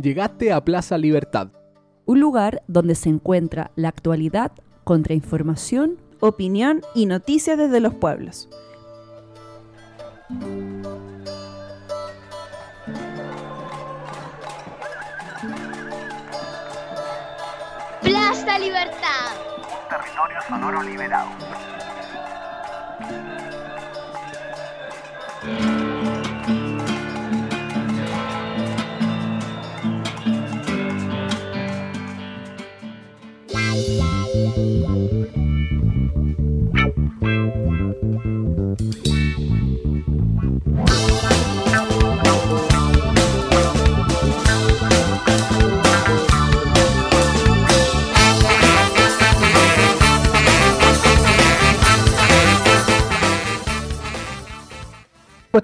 Llegaste a Plaza Libertad. Un lugar donde se encuentra la actualidad, contrainformación, opinión y noticias desde los pueblos. Plaza Libertad. Territorio sonoro liberado.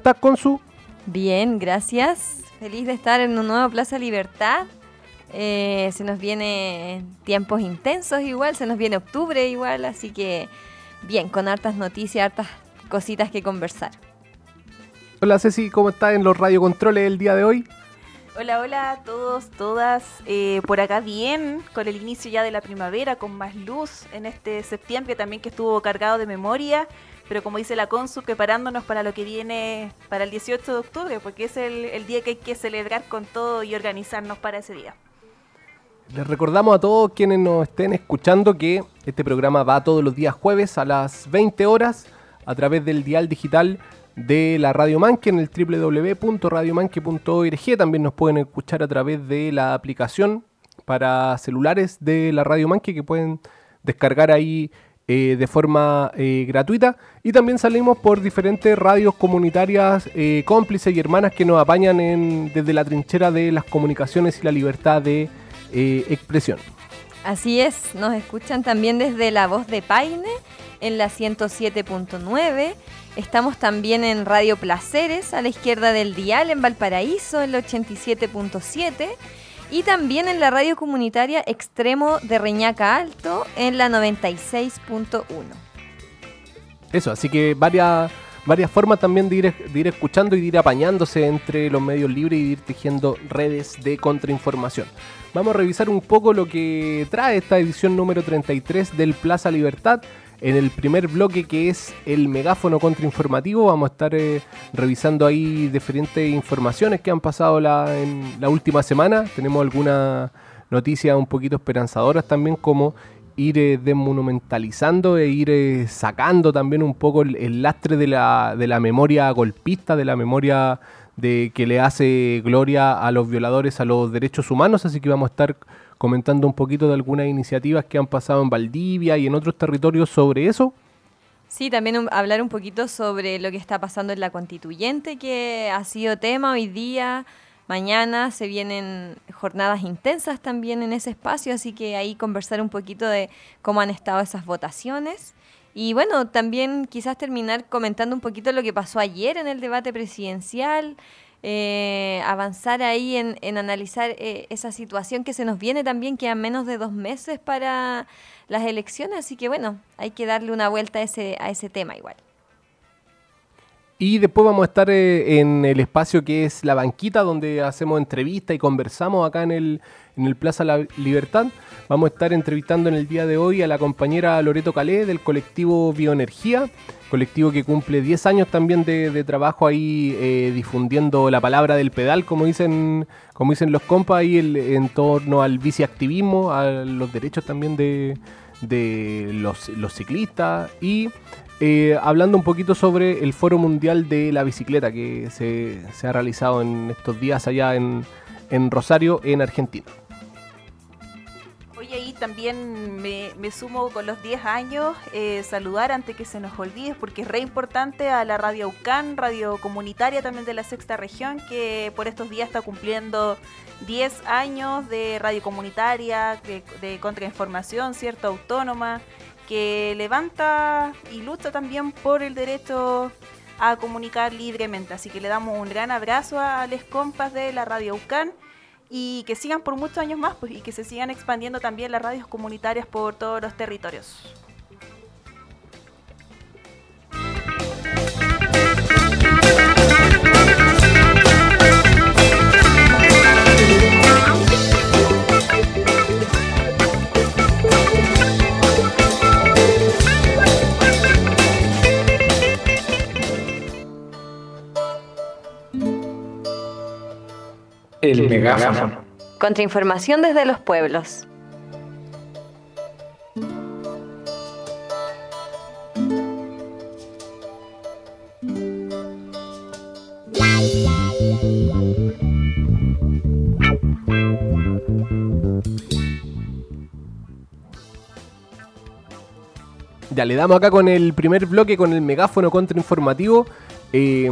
Estás, Consu? Bien, gracias. Feliz de estar en un nuevo Plaza Libertad. Eh, se nos viene tiempos intensos igual, se nos viene octubre igual, así que bien, con hartas noticias, hartas cositas que conversar. Hola Ceci, ¿cómo estás en los radiocontroles el día de hoy? Hola, hola a todos, todas. Eh, por acá bien, con el inicio ya de la primavera, con más luz en este septiembre también que estuvo cargado de memoria, pero como dice la Consu, preparándonos para lo que viene para el 18 de octubre, porque es el, el día que hay que celebrar con todo y organizarnos para ese día. Les recordamos a todos quienes nos estén escuchando que este programa va todos los días jueves a las 20 horas a través del dial digital de la Radio Manque en el www.radiomanque.org. También nos pueden escuchar a través de la aplicación para celulares de la Radio Manque que pueden descargar ahí eh, de forma eh, gratuita. Y también salimos por diferentes radios comunitarias eh, cómplices y hermanas que nos apañan en- desde la trinchera de las comunicaciones y la libertad de eh, expresión. Así es, nos escuchan también desde La Voz de Paine en la 107.9. Estamos también en Radio Placeres a la izquierda del dial en Valparaíso en la 87.7 y también en la radio comunitaria Extremo de Reñaca Alto en la 96.1. Eso, así que varias, varias formas también de ir, de ir escuchando y de ir apañándose entre los medios libres y de ir tejiendo redes de contrainformación. Vamos a revisar un poco lo que trae esta edición número 33 del Plaza Libertad. En el primer bloque que es el megáfono contrainformativo vamos a estar eh, revisando ahí diferentes informaciones que han pasado la, en la última semana. Tenemos algunas noticias un poquito esperanzadoras también como ir eh, desmonumentalizando e ir eh, sacando también un poco el, el lastre de la, de la memoria golpista, de la memoria de que le hace gloria a los violadores a los derechos humanos, así que vamos a estar comentando un poquito de algunas iniciativas que han pasado en Valdivia y en otros territorios sobre eso. Sí, también hablar un poquito sobre lo que está pasando en la constituyente, que ha sido tema hoy día. Mañana se vienen jornadas intensas también en ese espacio, así que ahí conversar un poquito de cómo han estado esas votaciones. Y bueno, también quizás terminar comentando un poquito lo que pasó ayer en el debate presidencial, eh, avanzar ahí en, en analizar eh, esa situación que se nos viene también, quedan menos de dos meses para las elecciones, así que bueno, hay que darle una vuelta a ese, a ese tema igual. Y después vamos a estar eh, en el espacio que es la banquita, donde hacemos entrevistas y conversamos acá en el, en el Plaza La Libertad. Vamos a estar entrevistando en el día de hoy a la compañera Loreto Calé del colectivo Bioenergía, colectivo que cumple 10 años también de, trabajo ahí eh, difundiendo la palabra del pedal, como dicen, como dicen los compas, ahí el- en torno al biciactivismo, a los derechos también de, los ciclistas y eh, hablando un poquito sobre el Foro Mundial de la Bicicleta que se, se ha realizado en estos días allá en, en Rosario, en Argentina. También me, me sumo con los 10 años, eh, saludar antes que se nos olvide, porque es re importante a la Radio UCAN, radio comunitaria también de la sexta región, que por estos días está cumpliendo 10 años de radio comunitaria, de, de contrainformación, cierto, autónoma, que levanta y lucha también por el derecho a comunicar libremente. Así que le damos un gran abrazo a los compas de la Radio UCAN y que sigan por muchos años más pues, y que se sigan expandiendo también las radios comunitarias por todos los territorios. El megáfono. Contrainformación desde los pueblos. Ya le damos acá con el primer bloque, con el megáfono contrainformativo. Eh,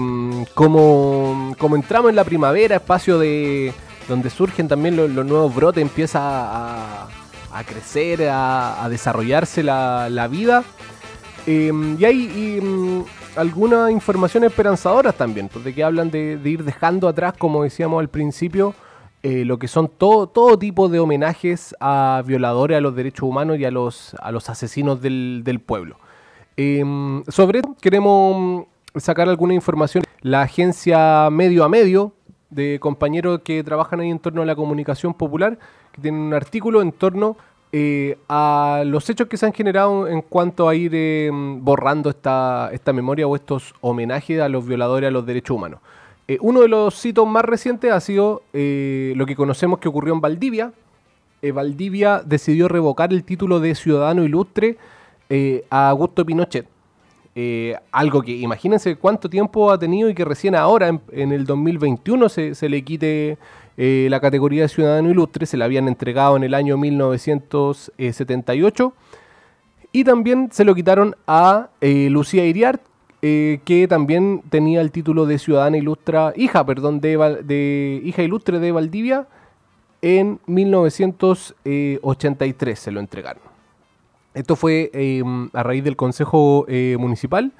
como, como entramos en la primavera, espacio de donde surgen también los, nuevos brotes, empieza a, crecer, a, desarrollarse la, la vida. Eh, y hay y, mm, algunas informaciones esperanzadoras también, porque que hablan de, de ir dejando atrás, como decíamos al principio, eh, lo que son todo, todo tipo de homenajes a violadores a los derechos humanos y a los, a los asesinos del, del pueblo. Sobre esto queremos sacar alguna información. La agencia Medio a Medio, de compañeros que trabajan ahí en torno a la comunicación popular, que tienen un artículo en torno eh, a los hechos que se han generado en cuanto a ir eh, borrando esta, esta memoria o estos homenajes a los violadores a los derechos humanos. Eh, uno de los hitos más recientes ha sido eh, lo que conocemos que ocurrió en Valdivia. Eh, Valdivia decidió revocar el título de ciudadano ilustre a Augusto Pinochet. Eh, algo que imagínense cuánto tiempo ha tenido y que recién ahora, en, el 2021, se, se le quite eh, la categoría de ciudadano ilustre. Se la habían entregado en el año 1978. Y también se lo quitaron a eh, Lucía Iriart, que también tenía el título de ciudadana ilustra, hija, perdón, de, de hija ilustre de Valdivia en 1983 se lo entregaron. Esto fue eh, a raíz del Consejo eh, Municipal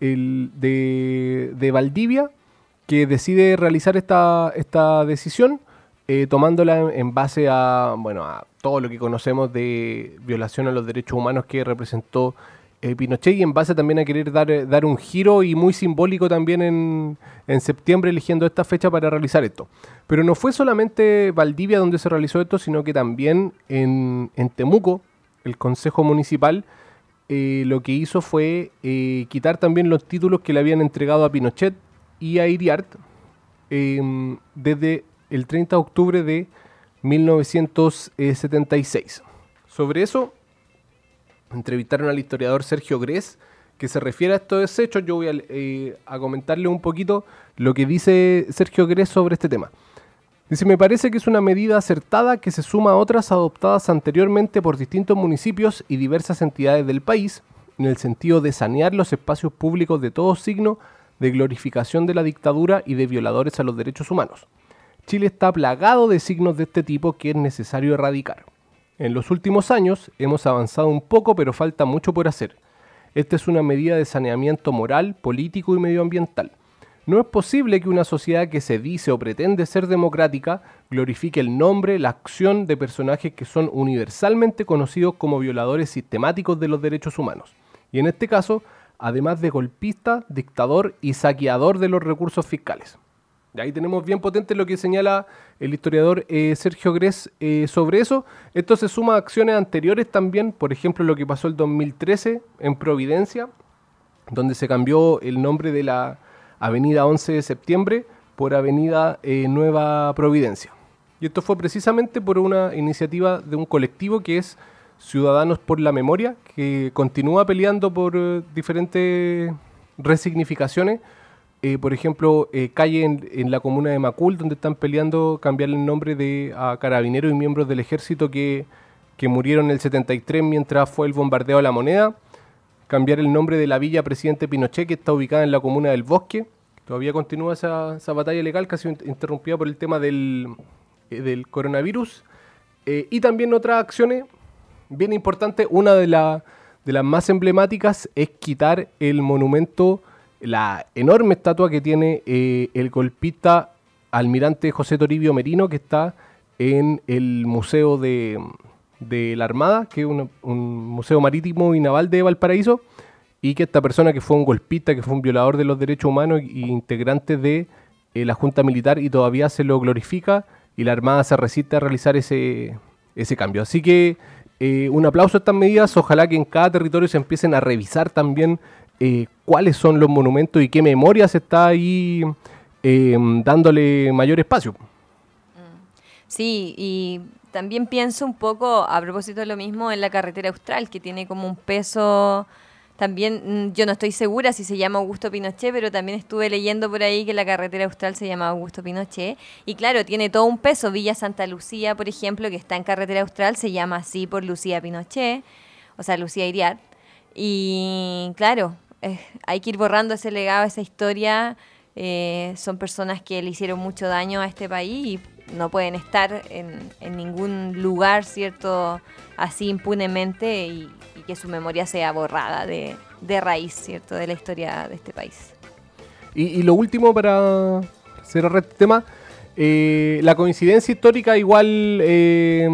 el de, de Valdivia que decide realizar esta, esta decisión eh, tomándola en, base a, bueno, a todo lo que conocemos de violación a los derechos humanos que representó eh, Pinochet y en base también a querer dar, dar un giro y muy simbólico también en, en septiembre eligiendo esta fecha para realizar esto. Pero no fue solamente Valdivia donde se realizó esto, sino que también en, en Temuco, el Consejo Municipal eh, lo que hizo fue eh, quitar también los títulos que le habían entregado a Pinochet y a Iriart eh, desde el 30 de octubre de 1976. Sobre eso, entrevistaron al historiador Sergio Gres, que se refiere a estos hechos. Yo voy a, eh, a comentarle un poquito lo que dice Sergio Gres sobre este tema. Dice, me parece que es una medida acertada que se suma a otras adoptadas anteriormente por distintos municipios y diversas entidades del país, en el sentido de sanear los espacios públicos de todo signo de glorificación de la dictadura y de violadores a los derechos humanos. Chile está plagado de signos de este tipo que es necesario erradicar. En los últimos años hemos avanzado un poco, pero falta mucho por hacer. Esta es una medida de saneamiento moral, político y medioambiental. No es posible que una sociedad que se dice o pretende ser democrática glorifique el nombre, la acción de personajes que son universalmente conocidos como violadores sistemáticos de los derechos humanos. Y en este caso, además de golpista, dictador y saqueador de los recursos fiscales. Y ahí tenemos bien potente lo que señala el historiador eh, Sergio Gres eh, sobre eso. Esto se suma a acciones anteriores también, por ejemplo lo que pasó el 2013 en Providencia, donde se cambió el nombre de la Avenida 11 de Septiembre por Avenida eh, Nueva Providencia. Y esto fue precisamente por una iniciativa de un colectivo que es Ciudadanos por la Memoria, que continúa peleando por eh, diferentes resignificaciones. Eh, por ejemplo, calle en, en la comuna de Macul, donde están peleando cambiar el nombre de a carabineros y miembros del ejército que, que murieron en el 73 mientras fue el bombardeo a la moneda. Cambiar el nombre de la villa Presidente Pinochet, que está ubicada en la comuna del Bosque. Todavía continúa esa, batalla legal, casi interrumpida por el tema del, eh, coronavirus. Eh, y también otras acciones bien importantes. Una de las más emblemáticas es quitar el monumento, la enorme estatua que tiene eh, el golpista almirante José Toribio Merino, que está en el Museo de, de la Armada, que es un museo marítimo y naval de Valparaíso, y que esta persona que fue un golpista, que fue un violador de los derechos humanos y integrante de eh, la Junta Militar y todavía se lo glorifica y la Armada se resiste a realizar ese, ese cambio. Así que eh, un aplauso a estas medidas, ojalá que en cada territorio se empiecen a revisar también eh, cuáles son los monumentos y qué memoria se está ahí dándole mayor espacio. Sí, y también pienso un poco, a propósito de lo mismo, en la carretera austral, que tiene como un peso también, mm, yo no estoy segura si se llama Augusto Pinochet, pero también estuve leyendo por ahí que la carretera austral se llama Augusto Pinochet. Y claro, tiene todo un peso. Villa Santa Lucía, por ejemplo, que está en carretera austral, se llama así por Lucía Pinochet, o sea, Lucía Iriart. Y claro, hay que ir borrando ese legado, esa historia. Eh, son personas que le hicieron mucho daño a este país y no pueden estar en, en ningún lugar, ¿cierto? Así impunemente y, que su memoria sea borrada de, de, raíz, ¿cierto? De la historia de este país. Y, lo último para cerrar este tema, eh, la coincidencia histórica igual eh,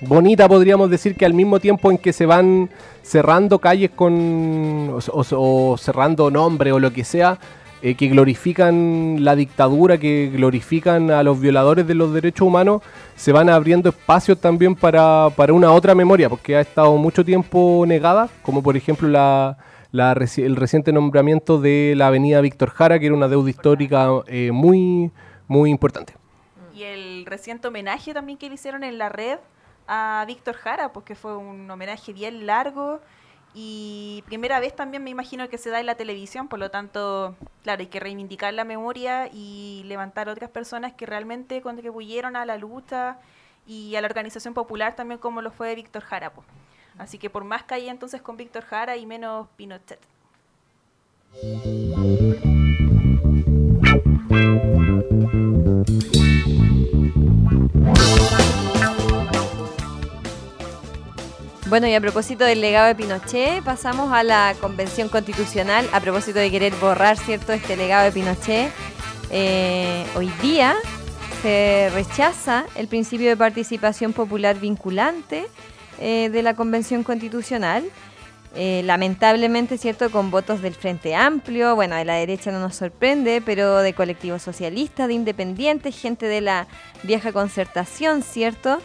bonita, podríamos decir que al mismo tiempo en que se van cerrando calles con o cerrando nombres o lo que sea, eh, que glorifican la dictadura, que glorifican a los violadores de los derechos humanos, se van abriendo espacios también para, una otra memoria, porque ha estado mucho tiempo negada, como por ejemplo la, el reciente nombramiento de la avenida Víctor Jara, que era una deuda histórica eh, muy, muy importante. Y el reciente homenaje también que le hicieron en la red a Víctor Jara, porque fue un homenaje bien largo y primera vez también me imagino que se da en la televisión, por lo tanto, claro, hay que reivindicar la memoria y levantar a otras personas que realmente contribuyeron a la lucha y a la organización popular también como lo fue Víctor Jara. Así que por más calle entonces con Víctor Jara y menos Pinochet. Bueno, y a propósito del legado de Pinochet, pasamos a la Convención Constitucional, a propósito de querer borrar, ¿cierto?, este legado de Pinochet. Eh, hoy día se rechaza el principio de participación popular vinculante eh, de la Convención Constitucional. Eh, lamentablemente, ¿cierto?, con votos del Frente Amplio, bueno, de la derecha no nos sorprende, pero de colectivos socialistas, de independientes, gente de la vieja concertación, ¿cierto?,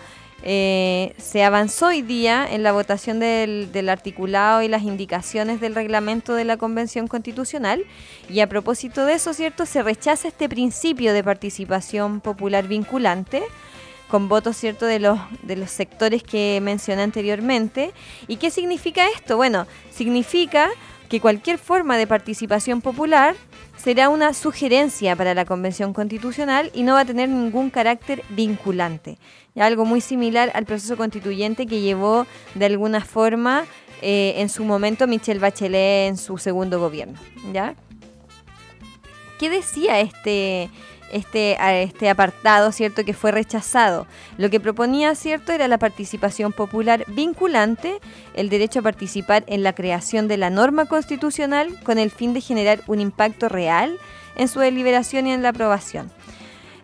eh, se avanzó hoy día en la votación del, articulado y las indicaciones del reglamento de la Convención Constitucional y a propósito de eso, ¿cierto? Se rechaza este principio de participación popular vinculante con votos, ¿cierto?, de los, de los sectores que mencioné anteriormente. ¿Y qué significa esto? Bueno, significa que cualquier forma de participación popular será una sugerencia para la Convención Constitucional y no va a tener ningún carácter vinculante algo muy similar al proceso constituyente que llevó de alguna forma eh, en su momento Michelle Bachelet en su segundo gobierno. ¿ya? ¿Qué decía este, este, este apartado, cierto, que fue rechazado? Lo que proponía, cierto, era la participación popular vinculante, el derecho a participar en la creación de la norma constitucional con el fin de generar un impacto real en su deliberación y en la aprobación.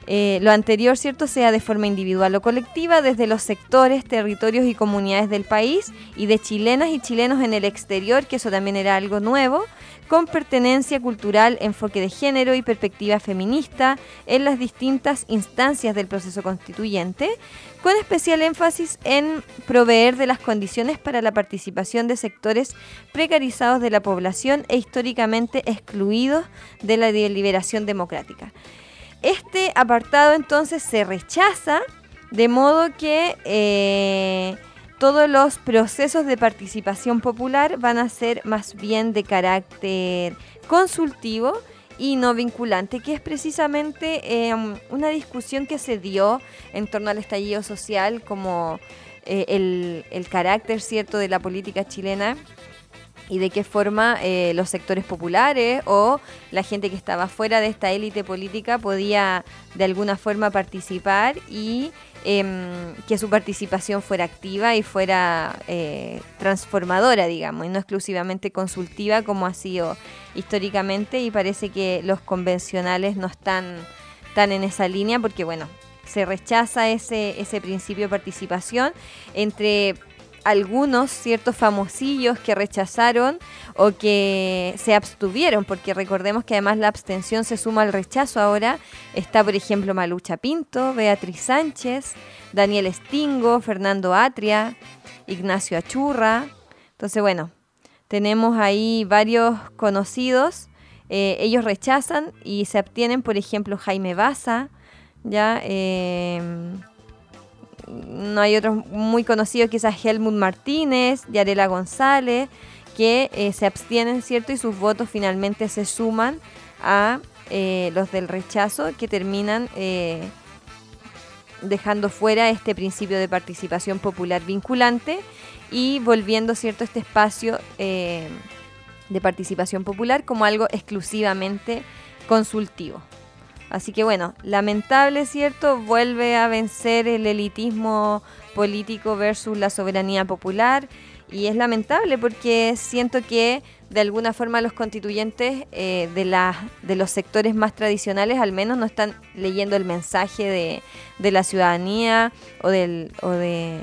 Eh, lo anterior, ¿cierto?, sea de forma individual o colectiva desde los sectores, territorios y comunidades del país y de chilenas y chilenos en el exterior, que eso también era algo nuevo, con pertenencia cultural, enfoque de género y perspectiva feminista en las distintas instancias del proceso constituyente, con especial énfasis en proveer de las condiciones para la participación de sectores precarizados de la población e históricamente excluidos de la deliberación democrática. Este apartado entonces se rechaza, de modo que eh, todos los procesos de participación popular van a ser más bien de carácter consultivo y no vinculante, que es precisamente em, una discusión que se dio en torno al estallido social como eh, el, carácter cierto de la política chilena y de qué forma eh, los sectores populares o la gente que estaba fuera de esta élite política podía de alguna forma participar y em, que su participación fuera activa y fuera eh, transformadora, digamos, y no exclusivamente consultiva como ha sido históricamente y parece que los convencionales no están tan en esa línea porque, bueno, se rechaza ese, ese principio de participación entre algunos ciertos famosillos que rechazaron o que se abstuvieron, porque recordemos que además la abstención se suma al rechazo ahora. Está, por ejemplo, Malucha Pinto, Beatriz Sánchez, Daniel Estingo, Fernando Atria, Ignacio Achurra. Entonces, bueno, tenemos ahí varios conocidos. Eh, ellos rechazan y se abstienen, por ejemplo, Jaime Baza, ¿ya? Eh, no hay otros muy conocidos, quizás Helmut Martínez, Yarela González, que eh, se abstienen, ¿cierto? Y sus votos finalmente se suman a eh, los del rechazo, que terminan eh, dejando fuera este principio de participación popular vinculante y volviendo, ¿cierto?, este espacio de participación popular como algo exclusivamente consultivo. Así que bueno, lamentable, ¿cierto? Vuelve a vencer el elitismo político versus la soberanía popular. Y es lamentable porque siento que de alguna forma los constituyentes eh, de, de los sectores más tradicionales al menos no están leyendo el mensaje de, de la ciudadanía o del, o de,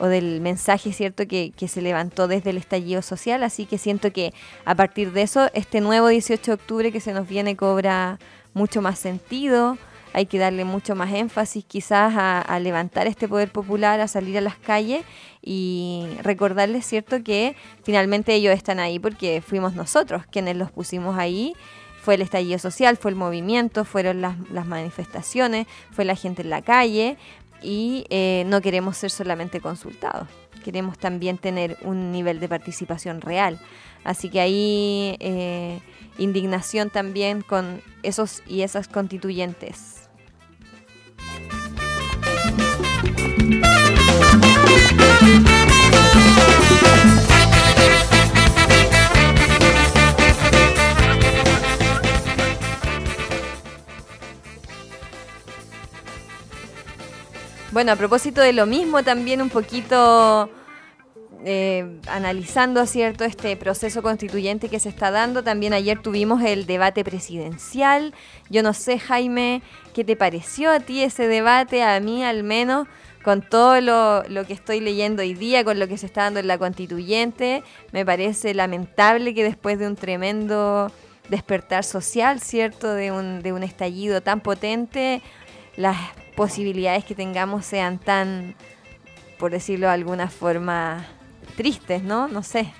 o del mensaje cierto que, que, se levantó desde el estallido social. Así que siento que a partir de eso, este nuevo 18 de octubre que se nos viene cobra mucho más sentido, hay que darle mucho más énfasis quizás a, levantar este poder popular, a salir a las calles y recordarles, ¿cierto?, que finalmente ellos están ahí porque fuimos nosotros quienes los pusimos ahí. Fue el estallido social, fue el movimiento, fueron las, manifestaciones, fue la gente en la calle y eh, no queremos ser solamente consultados, queremos también tener un nivel de participación real. Así que ahí eh, indignación también con esos y esas constituyentes. Bueno, a propósito de lo mismo, también un poquito eh, analizando cierto este proceso constituyente que se está dando. También ayer tuvimos el debate presidencial. Yo no sé, Jaime, ¿qué te pareció a ti ese debate? A mí al menos, con todo lo, lo que estoy leyendo hoy día, con lo que se está dando en la constituyente, me parece lamentable que después de un tremendo despertar social, ¿cierto? De un, de un estallido tan potente, las posibilidades que tengamos sean tan, por decirlo de alguna forma, tristes, ¿no? No sé.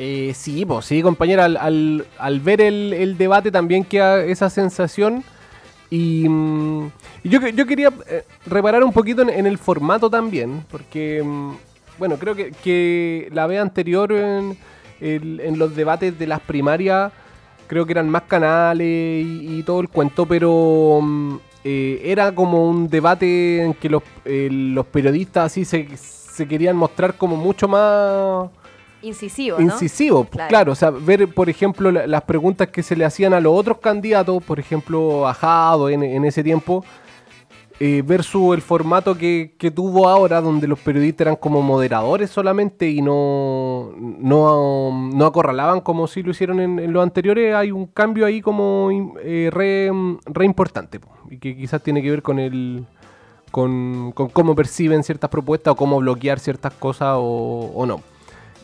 Eh, sí, pues sí, compañera, al, ver el, debate también queda esa sensación. Y, mm, yo, yo, quería eh, reparar un poquito en, el formato también, porque, mm, bueno, creo que, que la vez anterior en, los debates de las primarias, creo que eran más canales y, todo el cuento, pero mm, eh, era como un debate en que los, los periodistas así se se querían mostrar como mucho más incisivo. Incisivo, pues, claro. O sea, ver, por ejemplo, las preguntas que se le hacían a los otros candidatos, por ejemplo, a Jado en, ese tiempo, eh, versus el formato que, tuvo ahora, donde los periodistas eran como moderadores solamente y no, no, acorralaban como si lo hicieron en, los anteriores, hay un cambio ahí como eh, re, re importante, y que quizás tiene que ver con el con, cómo perciben ciertas propuestas o cómo bloquear ciertas cosas o, no.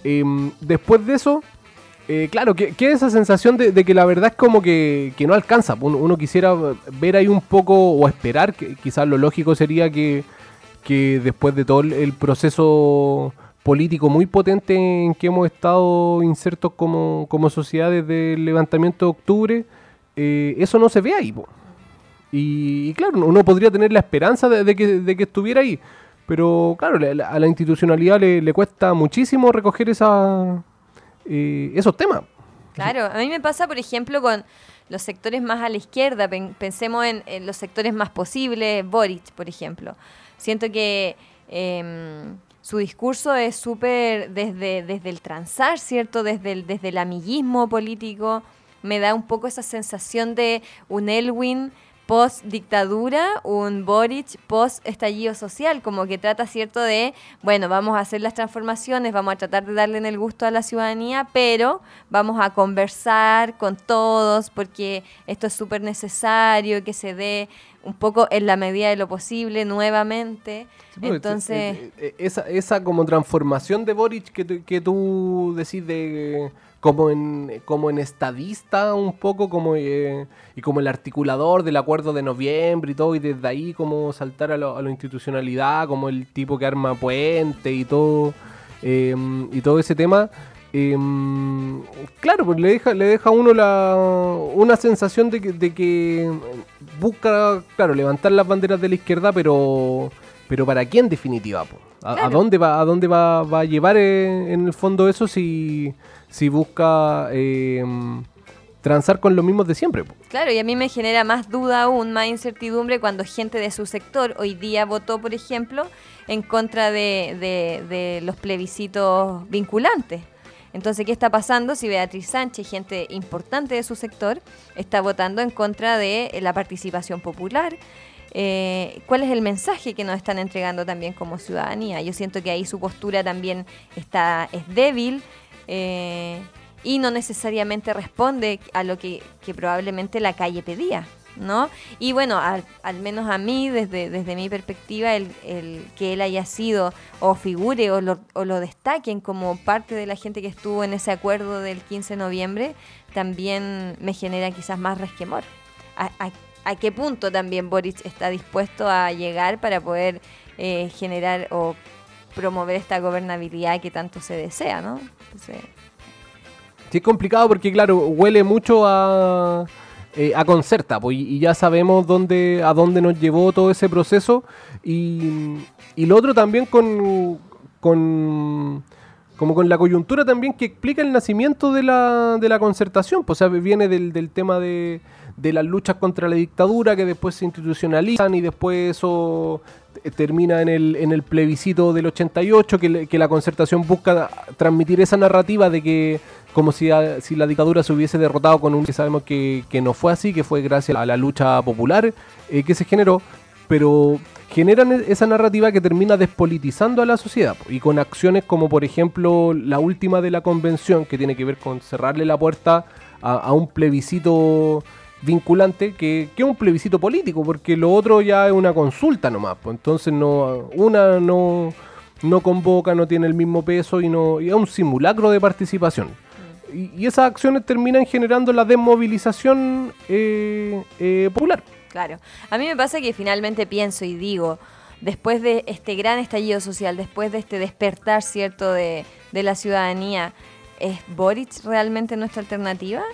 Em, después de eso, eh, claro, que, esa sensación de, que la verdad es como que, no alcanza. Uno, quisiera ver ahí un poco o esperar, que quizás lo lógico sería que, después de todo el, proceso político muy potente en que hemos estado insertos como, sociedad desde el levantamiento de octubre, eh, eso no se ve ahí. Y, claro, uno podría tener la esperanza de, que, estuviera ahí. Pero claro, a la institucionalidad le, cuesta muchísimo recoger esa, eh, esos temas. Claro, a mí me pasa, por ejemplo, con los sectores más a la izquierda. Pensemos en, los sectores más posibles, Boric, por ejemplo. Siento que em, su discurso es súper desde, desde el transar, ¿cierto? Desde desde el amiguismo político. Me da un poco esa sensación de un Elwin post dictadura, un Boric post estallido social, como que trata cierto de, bueno, vamos a hacer las transformaciones, vamos a tratar de darle en el gusto a la ciudadanía, pero vamos a conversar con todos porque esto es súper necesario que se dé un poco en la medida de lo posible nuevamente. Entonces, eh, eh, esa, esa como transformación de Boric que, que tú decís de como en, como en estadista un poco, como eh, y como el articulador del acuerdo de noviembre y todo, y desde ahí como saltar a, la institucionalidad, como el tipo que arma puente y todo, em, y todo ese tema. Em, claro, pues le deja, le deja a uno la, una sensación de que, de que busca, claro, levantar las banderas de la izquierda, pero pero ¿para quién en definitiva? po? ¿A, a dónde va a dónde va, va a llevar eh, en el fondo eso si, si busca eh, transar con los mismos de siempre? Claro, y a mí me genera más duda aún, más incertidumbre cuando gente de su sector hoy día votó, por ejemplo, en contra de, los plebiscitos vinculantes. Entonces, ¿qué está pasando si Beatriz Sánchez, gente importante de su sector, está votando en contra de la participación popular? Eh, ¿Cuál es el mensaje que nos están entregando también como ciudadanía? Yo siento que ahí su postura también está, es débil eh, y no necesariamente responde a lo que, probablemente la calle pedía. ¿no? Y bueno, al, menos a mí, desde, desde mi perspectiva, el, que él haya sido o figure o lo, destaquen como parte de la gente que estuvo en ese acuerdo del 15 de noviembre, también me genera quizás más resquemor. ¿A, a- a qué punto también Boric está dispuesto a llegar para poder eh, generar o promover esta gobernabilidad que tanto se desea, ¿no? Entonces, Sí, es complicado porque, claro, huele mucho a, eh, a concerta, pues, y, ya sabemos dónde, a dónde nos llevó todo ese proceso. Y, y lo otro también con, con como con la coyuntura también que explica el nacimiento de la, de la concertación, pues o sea, viene del, del tema de, de las luchas contra la dictadura que después se institucionalizan y después eso termina en el, en el plebiscito del 88, que, le- que la concertación busca transmitir esa narrativa de que como si, si la dictadura se hubiese derrotado con un que sabemos que, que no fue así, que fue gracias a la lucha popular eh, que se generó, pero generan e- esa narrativa que termina despolitizando a la sociedad y con acciones como por ejemplo la última de la convención que tiene que ver con cerrarle la puerta a un plebiscito vinculante que, que un plebiscito político porque lo otro ya es una consulta nomás pues entonces no una no no convoca no tiene el mismo peso y no y es un simulacro de participación y, y esas acciones terminan generando la desmovilización eh, eh, popular Claro. A mí me pasa que finalmente pienso y digo, después de este gran estallido social, después de este despertar, ¿cierto?, de, de la ciudadanía, ¿es Boric realmente nuestra alternativa?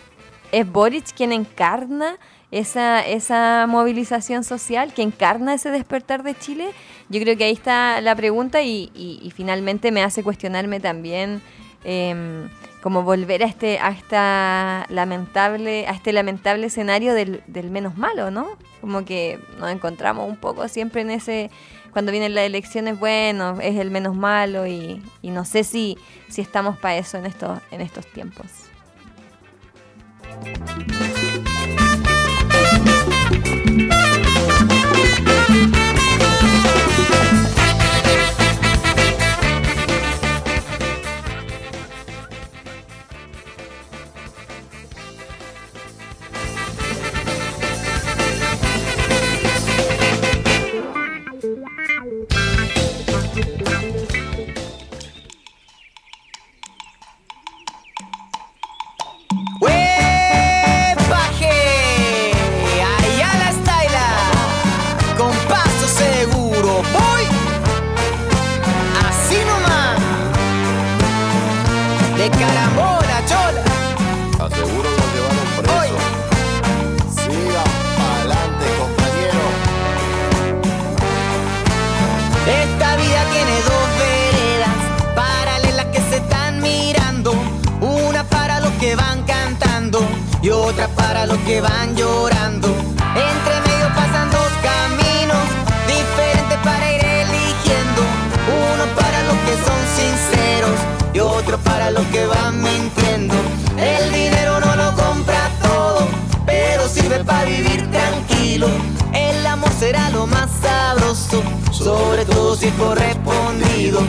¿Es Boric quien encarna esa, esa movilización social, que encarna ese despertar de Chile? Yo creo que ahí está la pregunta y, y- y finalmente me hace cuestionarme también em, como volver a este a esta lamentable a este lamentable escenario del, del menos malo no como que nos encontramos un poco siempre en ese cuando vienen las elecciones bueno es el menos malo y, y no sé si si estamos para eso en estos en estos tiempos Música que van llorando. Entre medio pasan dos caminos diferentes para ir eligiendo. Uno para los que son sinceros y otro para los que van mintiendo. El dinero no lo compra todo, pero sirve para vivir tranquilo. El amor será lo más sabroso, sobre todo si es correspondido.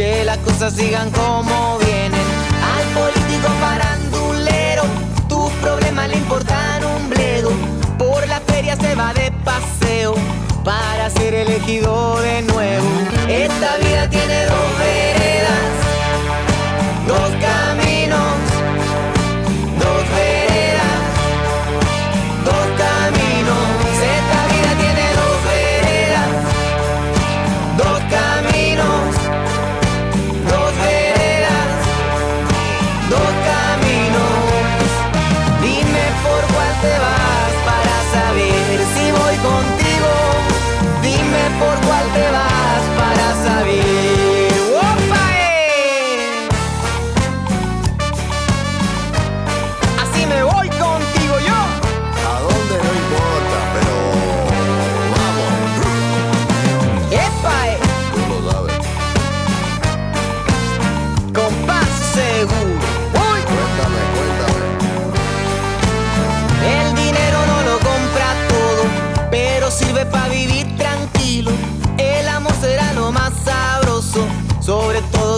Que las cosas sigan como vienen. Al político farandulero, tus problemas le importan un bledo. Por la feria se va de paseo para ser elegido de nuevo. Esta vida tiene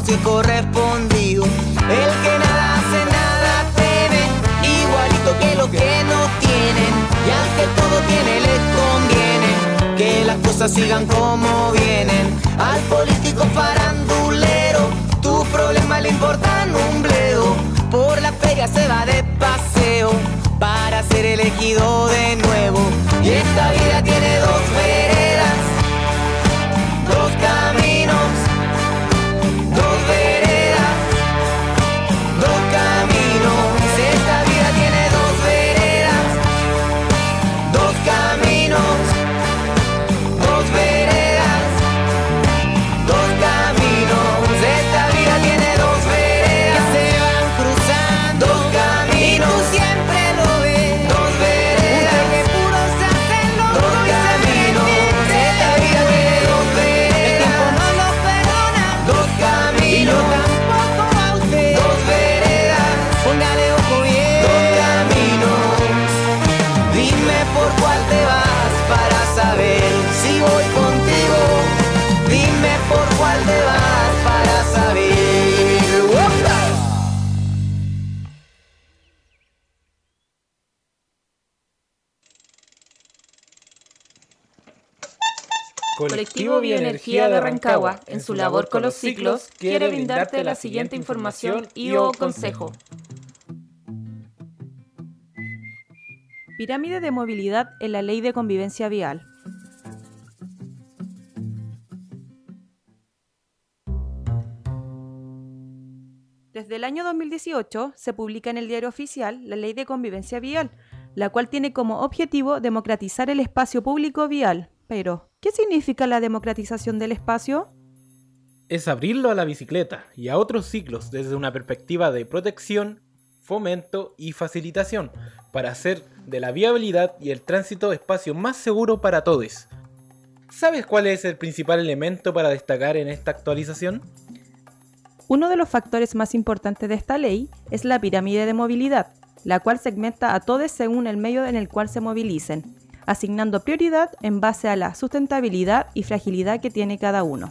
es correspondido. El que nada hace, nada teme, igualito que los que no tienen. Y al que todo tiene le conviene que las cosas sigan como vienen. Al político farandulero, tu problema le importa un bledo. Por la feria se va de paseo para ser elegido de nuevo. Y esta vida tiene dos veredas, Colectivo Bioenergía de Rancagua, en su labor con los ciclos, quiere brindarte la siguiente información y o consejo. Pirámide de movilidad en la ley de convivencia vial. Desde el año 2018 se publica en el diario oficial la Ley de Convivencia Vial, la cual tiene como objetivo democratizar el espacio público vial. Pero, ¿qué significa la democratización del espacio? Es abrirlo a la bicicleta y a otros ciclos desde una perspectiva de protección, fomento y facilitación, para hacer de la viabilidad y el tránsito espacio más seguro para todos. ¿Sabes cuál es el principal elemento para destacar en esta actualización? Uno de los factores más importantes de esta ley es la pirámide de movilidad, la cual segmenta a todos según el medio en el cual se movilicen, asignando prioridad en base a la sustentabilidad y fragilidad que tiene cada uno.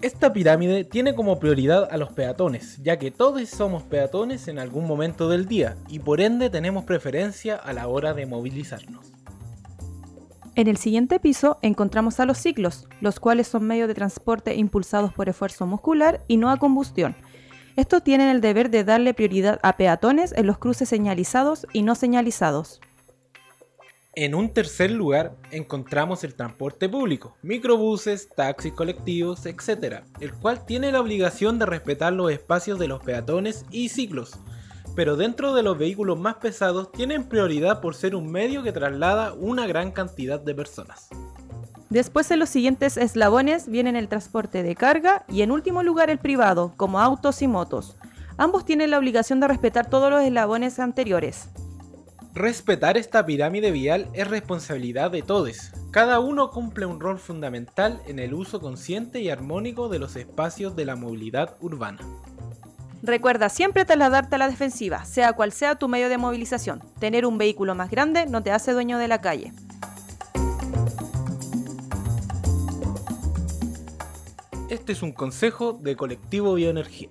Esta pirámide tiene como prioridad a los peatones, ya que todos somos peatones en algún momento del día y por ende tenemos preferencia a la hora de movilizarnos. En el siguiente piso encontramos a los ciclos, los cuales son medios de transporte impulsados por esfuerzo muscular y no a combustión. Estos tienen el deber de darle prioridad a peatones en los cruces señalizados y no señalizados. En un tercer lugar encontramos el transporte público, microbuses, taxis colectivos, etc., el cual tiene la obligación de respetar los espacios de los peatones y ciclos, pero dentro de los vehículos más pesados tienen prioridad por ser un medio que traslada una gran cantidad de personas. Después en los siguientes eslabones vienen el transporte de carga y en último lugar el privado, como autos y motos. Ambos tienen la obligación de respetar todos los eslabones anteriores. Respetar esta pirámide vial es responsabilidad de todos. Cada uno cumple un rol fundamental en el uso consciente y armónico de los espacios de la movilidad urbana. Recuerda siempre trasladarte a la defensiva, sea cual sea tu medio de movilización. Tener un vehículo más grande no te hace dueño de la calle. Este es un consejo de Colectivo Bioenergía.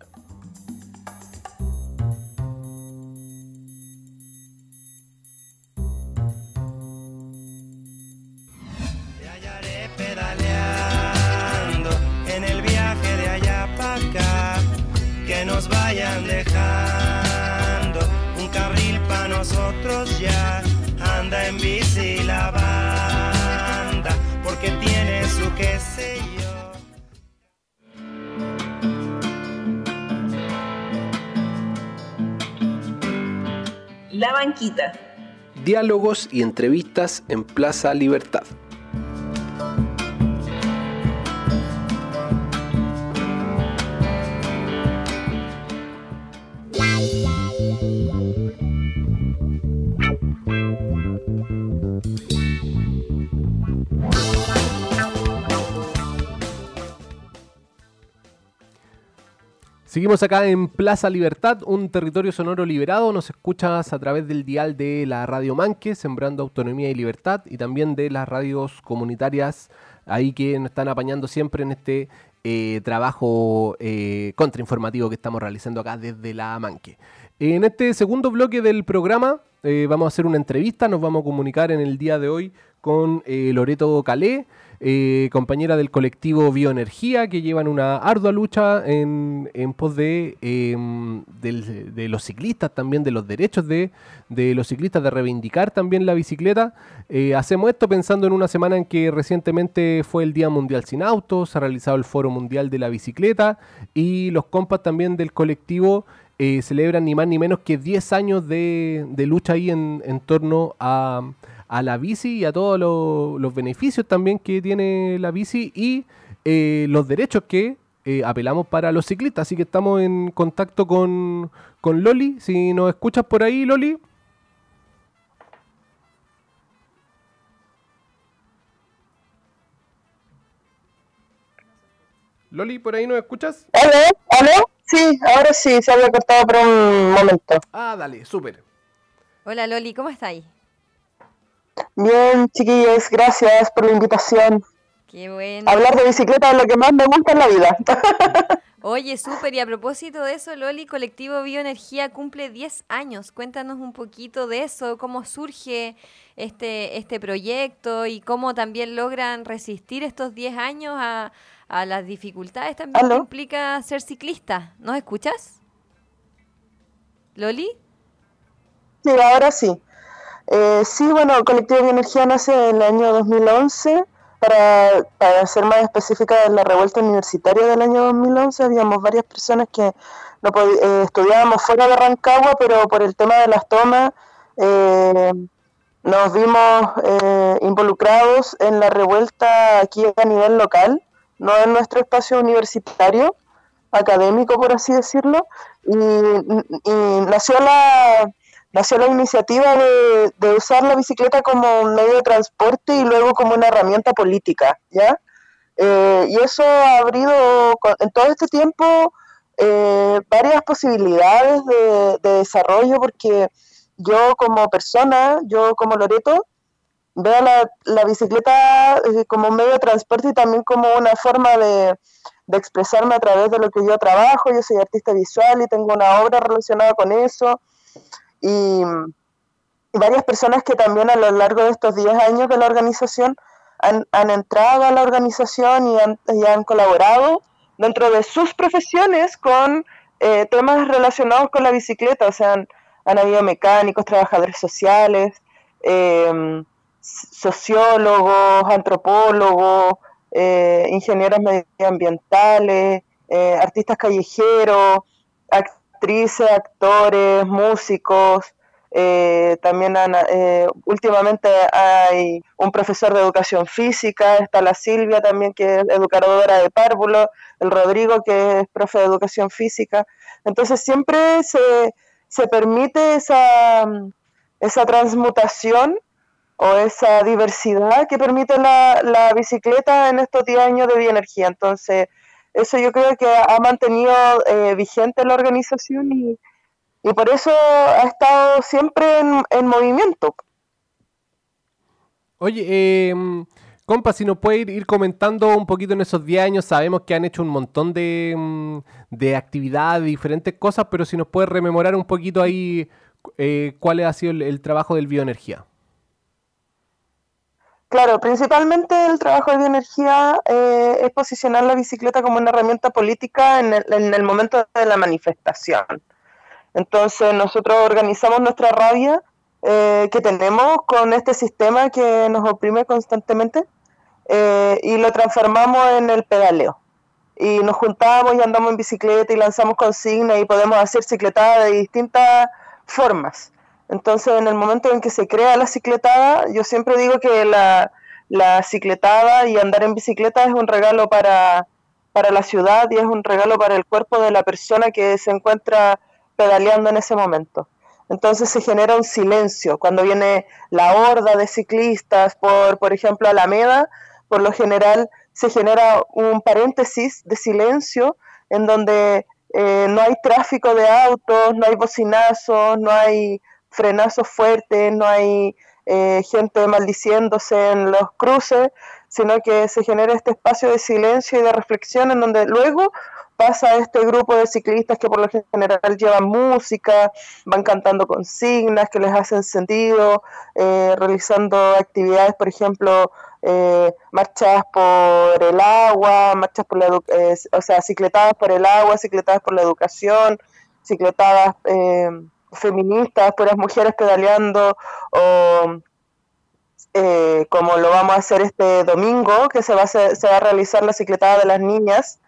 Anda en bici la banda porque tiene su qué sé yo. Banquita. Diálogos y entrevistas en Plaza Libertad. Seguimos acá en Plaza Libertad, un territorio sonoro liberado. Nos escuchas a través del dial de la Radio Manque, Sembrando Autonomía y Libertad, y también de las radios comunitarias ahí que nos están apañando siempre en este eh, trabajo eh, contrainformativo que estamos realizando acá desde la Manque. En este segundo bloque del programa eh, vamos a hacer una entrevista, nos vamos a comunicar en el día de hoy con eh, Loreto Calé, eh, compañera del colectivo Bioenergía, que llevan una ardua lucha en, pos de, em, de los ciclistas, también de los derechos de, los ciclistas, de reivindicar también la bicicleta. Eh, hacemos esto pensando en una semana en que recientemente fue el Día Mundial Sin Autos, se ha realizado el Foro Mundial de la Bicicleta y los compas también del colectivo eh, celebran ni más ni menos que 10 años de, lucha ahí en torno a, a la bici y a todos lo- los beneficios también que tiene la bici y eh, los derechos que eh, apelamos para los ciclistas. Así que estamos en contacto con, con Loli. Si nos escuchas por ahí, Loli. Loli, ¿por ahí nos escuchas? ¿Aló? ¿Aló? Sí, ahora sí, se había cortado por un momento. Ah, dale, súper. Hola Loli, ¿cómo estáis? Bien, chiquillos, gracias por la invitación. Qué bueno. Hablar de bicicleta es lo que más me gusta en la vida. Oye, súper, y a propósito de eso, Loli, Colectivo Bioenergía cumple 10 años. Cuéntanos un poquito de eso, cómo surge este, este proyecto y cómo también logran resistir estos 10 años a, a las dificultades también que implica ser ciclista. ¿Nos escuchas? ¿Loli? Sí, ahora sí. Eh, sí, bueno, Colectivo Bioenergía nace en el año 2011. Para, para ser más específica, en la revuelta universitaria del año 2011 habíamos varias personas que no eh, estudiábamos fuera de Rancagua, pero por el tema de las tomas eh, nos vimos eh, involucrados en la revuelta aquí a nivel local, no en nuestro espacio universitario, académico, por así decirlo, y nació la nació la iniciativa de, usar la bicicleta como un medio de transporte y luego como una herramienta política, ¿ya? Eh, y eso ha abrido en todo este tiempo eh, varias posibilidades de, de desarrollo porque yo como persona, yo como Loreto, veo la, la bicicleta eh, como medio de transporte y también como una forma de, de expresarme a través de lo que yo trabajo. Yo soy artista visual y tengo una obra relacionada con eso. Y, varias personas que también a lo largo de estos 10 años de la organización han, han entrado a la organización y han, y han colaborado dentro de sus profesiones con eh, temas relacionados con la bicicleta. O sea, han, habido mecánicos, trabajadores sociales, eh, sociólogos, antropólogos, eh, ingenieros medioambientales, eh, artistas callejeros, actrices, actores, músicos. eh, también eh, últimamente hay un profesor de educación física, está la Silvia también que es educadora de párvulo, el Rodrigo que es profe de educación física. Entonces siempre se, se permite esa, esa transmutación o esa diversidad que permite la, la bicicleta en estos 10 años de bioenergía. Entonces, eso yo creo que ha mantenido eh, vigente la organización y, y por eso ha estado siempre en, en movimiento. Oye, eh, compa, si nos puede ir, comentando un poquito en esos 10 años, sabemos que han hecho un montón de, mm, de actividades, diferentes cosas, pero si nos puede rememorar un poquito ahí eh, cuál ha sido el, el trabajo del bioenergía. Claro, principalmente el trabajo de bioenergía eh, es posicionar la bicicleta como una herramienta política en el, en el momento de la manifestación. Entonces nosotros organizamos nuestra rabia eh, que tenemos con este sistema que nos oprime constantemente eh, y lo transformamos en el pedaleo. Y nos juntamos y andamos en bicicleta y lanzamos consignas y podemos hacer cicletadas de distintas formas. Entonces, en el momento en que se crea la cicletada, yo siempre digo que la, la cicletada y andar en bicicleta es un regalo para, para la ciudad y es un regalo para el cuerpo de la persona que se encuentra pedaleando en ese momento. Entonces se genera un silencio. Cuando viene la horda de ciclistas por, por ejemplo, Alameda, por lo general se genera un paréntesis de silencio en donde eh, no hay tráfico de autos, no hay bocinazos, no hay frenazos fuertes, no hay eh, gente maldiciéndose en los cruces, sino que se genera este espacio de silencio y de reflexión en donde luego pasa este grupo de ciclistas que por lo general llevan música, van cantando consignas que les hacen sentido, eh, realizando actividades, por ejemplo, eh, marchas por el agua, marchas por la eh, o sea, cicletadas por el agua, cicletadas por la educación, cicletadas eh, feministas, puras mujeres pedaleando, o como lo vamos a hacer este domingo, que se va a, se va a realizar la cicletada de las niñas,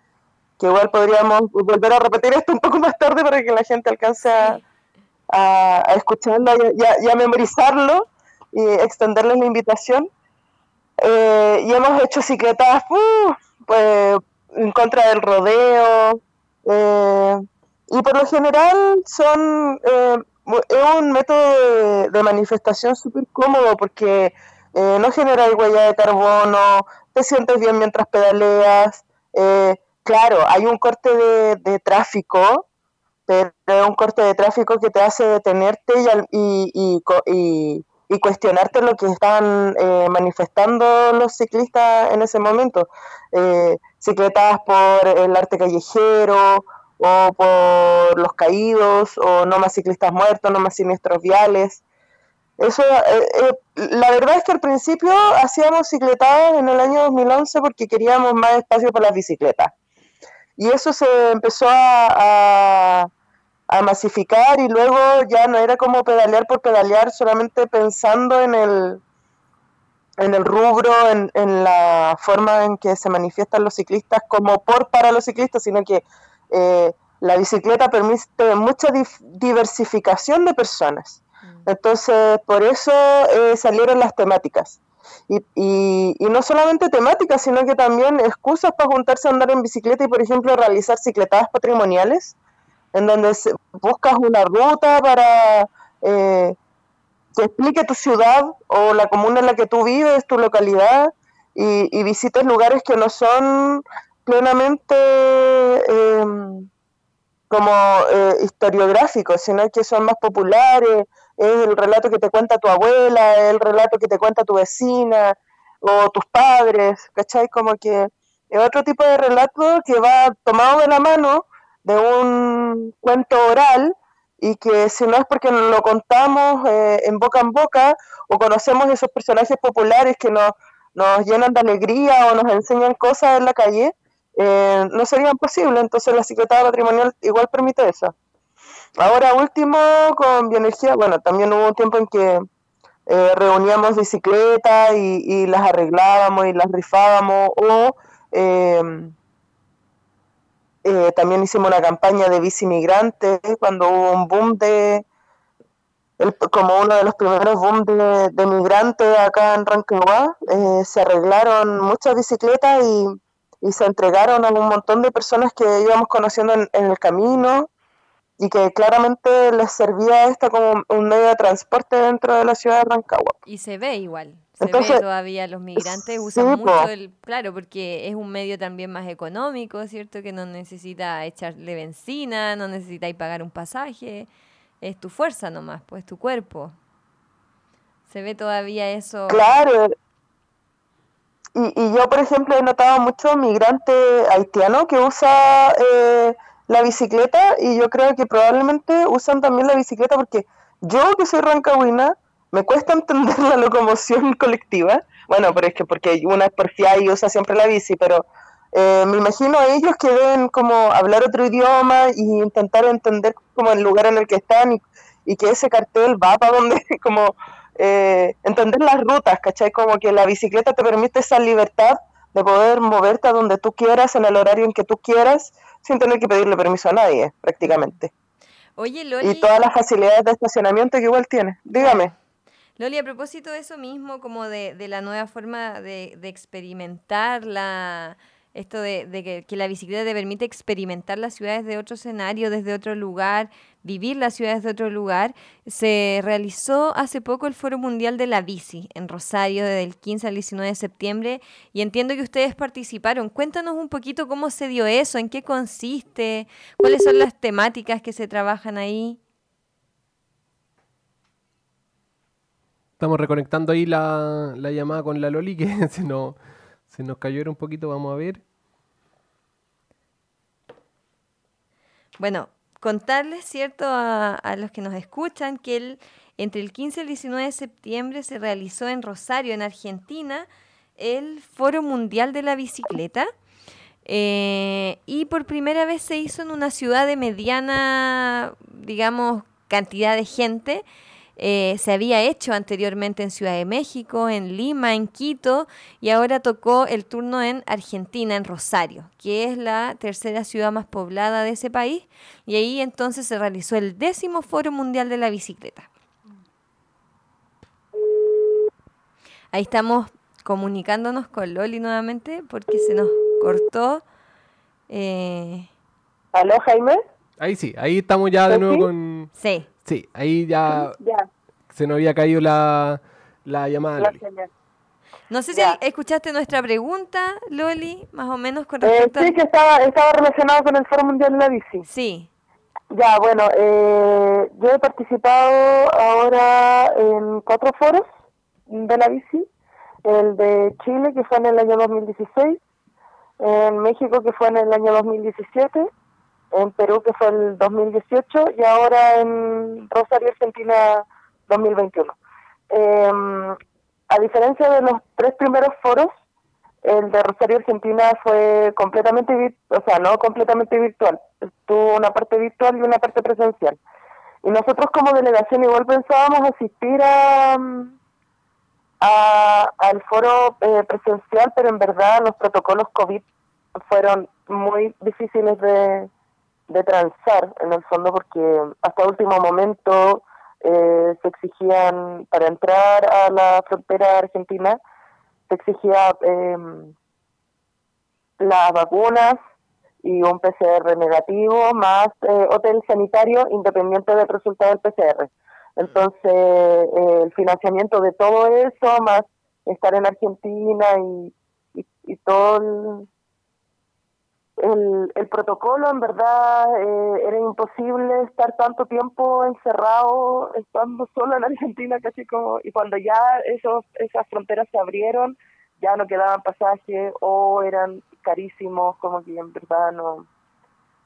que igual podríamos volver a repetir esto un poco más tarde para que la gente alcance a, a, escucharlo y a, memorizarlo y extenderles la invitación. Eh, y hemos hecho cicletadas uh, pues, en contra del rodeo. Eh, y por lo general son eh, es un método de, manifestación súper cómodo porque no genera huella de carbono, te sientes bien mientras pedaleas. claro, hay un corte de, tráfico, pero es un corte de tráfico que te hace detenerte y, y, y y cuestionarte lo que están eh, manifestando los ciclistas en ese momento. Eh, cicletadas por el arte callejero o por los caídos o no más ciclistas muertos, no más siniestros viales. Eso, eh, la verdad es que al principio hacíamos cicletadas en el año 2011 porque queríamos más espacio para las bicicletas. Y eso se empezó a a masificar y luego ya no era como pedalear por pedalear, solamente pensando en el, en el rubro, en, en la forma en que se manifiestan los ciclistas como por para los ciclistas, sino que eh, la bicicleta permite mucha diversificación de personas. Mm. Entonces, por eso eh, salieron las temáticas. Y, y, y, no solamente temáticas, sino que también excusas para juntarse a andar en bicicleta y, por ejemplo, realizar cicletadas patrimoniales en donde buscas una ruta para eh, que explique tu ciudad o la comuna en la que tú vives, tu localidad, y, visites lugares que no son plenamente em, como eh, historiográficos, sino que son más populares, es el relato que te cuenta tu abuela, es el relato que te cuenta tu vecina o tus padres, ¿cachai? Como que es otro tipo de relato que va tomado de la mano de un cuento oral y que si no es porque nos lo contamos eh, en boca en boca o conocemos esos personajes populares que nos llenan de alegría o nos enseñan cosas en la calle, eh, no sería posible. Entonces la Secretaría Patrimonial igual permite eso. Ahora último, con bioenergía, bueno, también hubo un tiempo en que eh, reuníamos bicicletas y, y, las arreglábamos y las rifábamos o eh, también hicimos una campaña de bici migrantes cuando hubo un boom de, como uno de los primeros boom de, migrantes acá en Rancagua, eh, se arreglaron muchas bicicletas y, se entregaron a un montón de personas que íbamos conociendo en, el camino y que claramente les servía esta como un medio de transporte dentro de la ciudad de Rancagua. Y se ve igual. Se ve todavía, los migrantes usan mucho el, claro, porque es un medio también más económico, ¿cierto? Que no necesita echarle benzina, no necesita pagar un pasaje, es tu fuerza nomás, pues tu cuerpo. Se ve todavía eso. Claro. Y, y yo, por ejemplo, he notado mucho migrante haitiano que usa eh, la bicicleta y yo creo que probablemente usan también la bicicleta porque yo que soy rancagüina, me cuesta entender la locomoción colectiva. Bueno, pero es que porque una es y usa siempre la bici, pero eh, me imagino a ellos que deben como hablar otro idioma y intentar entender como el lugar en el que están y, y que ese cartel va para donde, como eh, entender las rutas, ¿cachai? Como que la bicicleta te permite esa libertad de poder moverte a donde tú quieras, en el horario en que tú quieras, sin tener que pedirle permiso a nadie, prácticamente. Oye, Loli. y todas las facilidades de estacionamiento que igual tiene. Dígame. Loli, a propósito de eso mismo, como de, de la nueva forma de, de experimentar la, esto de, que, la bicicleta te permite experimentar las ciudades de otro escenario, desde otro lugar, vivir las ciudades de otro lugar, se realizó hace poco el Foro Mundial de la Bici en Rosario, desde el 15 al 19 de septiembre, y entiendo que ustedes participaron. Cuéntanos un poquito cómo se dio eso, en qué consiste, cuáles son las temáticas que se trabajan ahí. Estamos reconectando ahí la, la llamada con la Loli, que se nos, se nos cayó era un poquito, vamos a ver. Bueno, contarles, ¿cierto?, a, a los que nos escuchan que el, entre el 15 y el 19 de septiembre se realizó en Rosario, en Argentina, el Foro Mundial de la Bicicleta. Eh, y por primera vez se hizo en una ciudad de mediana, digamos, cantidad de gente. Eh, se había hecho anteriormente en Ciudad de México, en Lima, en Quito, y ahora tocó el turno en Argentina, en Rosario, que es la tercera ciudad más poblada de ese país, y ahí entonces se realizó el décimo Foro Mundial de la Bicicleta. Ahí estamos comunicándonos con Loli nuevamente porque se nos cortó. Eh, ¿Aló, Jaime? Ahí sí, ahí estamos ya de ¿Sí? nuevo con... sí. Sí, ahí ya Ya, se nos había caído la, la llamada. la Loli. señal. No sé si Ya. escuchaste nuestra pregunta, Loli, más o menos con Eh, respecto sí, que estaba, estaba relacionado con el Foro Mundial de la Bici. Sí, Ya, bueno, eh, yo he participado ahora en cuatro foros de la bici. El de Chile, que fue en el año 2016. En México, que fue en el año 2017. En Perú, que fue el 2018. Y ahora en Rosario, Argentina, 2021. Eh, a diferencia de los tres primeros foros, el de Rosario Argentina fue completamente, o sea, no completamente virtual. Tuvo una parte virtual y una parte presencial. Y nosotros como delegación igual pensábamos asistir a, mm, a- al foro eh, presencial, pero en verdad los protocolos COVID fueron muy difíciles de, de transar en el fondo porque hasta último momento eh, se exigían para entrar a la frontera argentina se exigía eh, las vacunas y un PCR negativo más eh, hotel sanitario independiente del resultado del PCR. Entonces, eh, el financiamiento de todo eso, más estar en Argentina y, y, y todo el, el, el protocolo, en verdad, eh, era imposible estar tanto tiempo encerrado, estando solo en Argentina, casi como, y cuando ya esos, esas fronteras se abrieron, ya no quedaban pasajes o eran carísimos, como que en verdad no,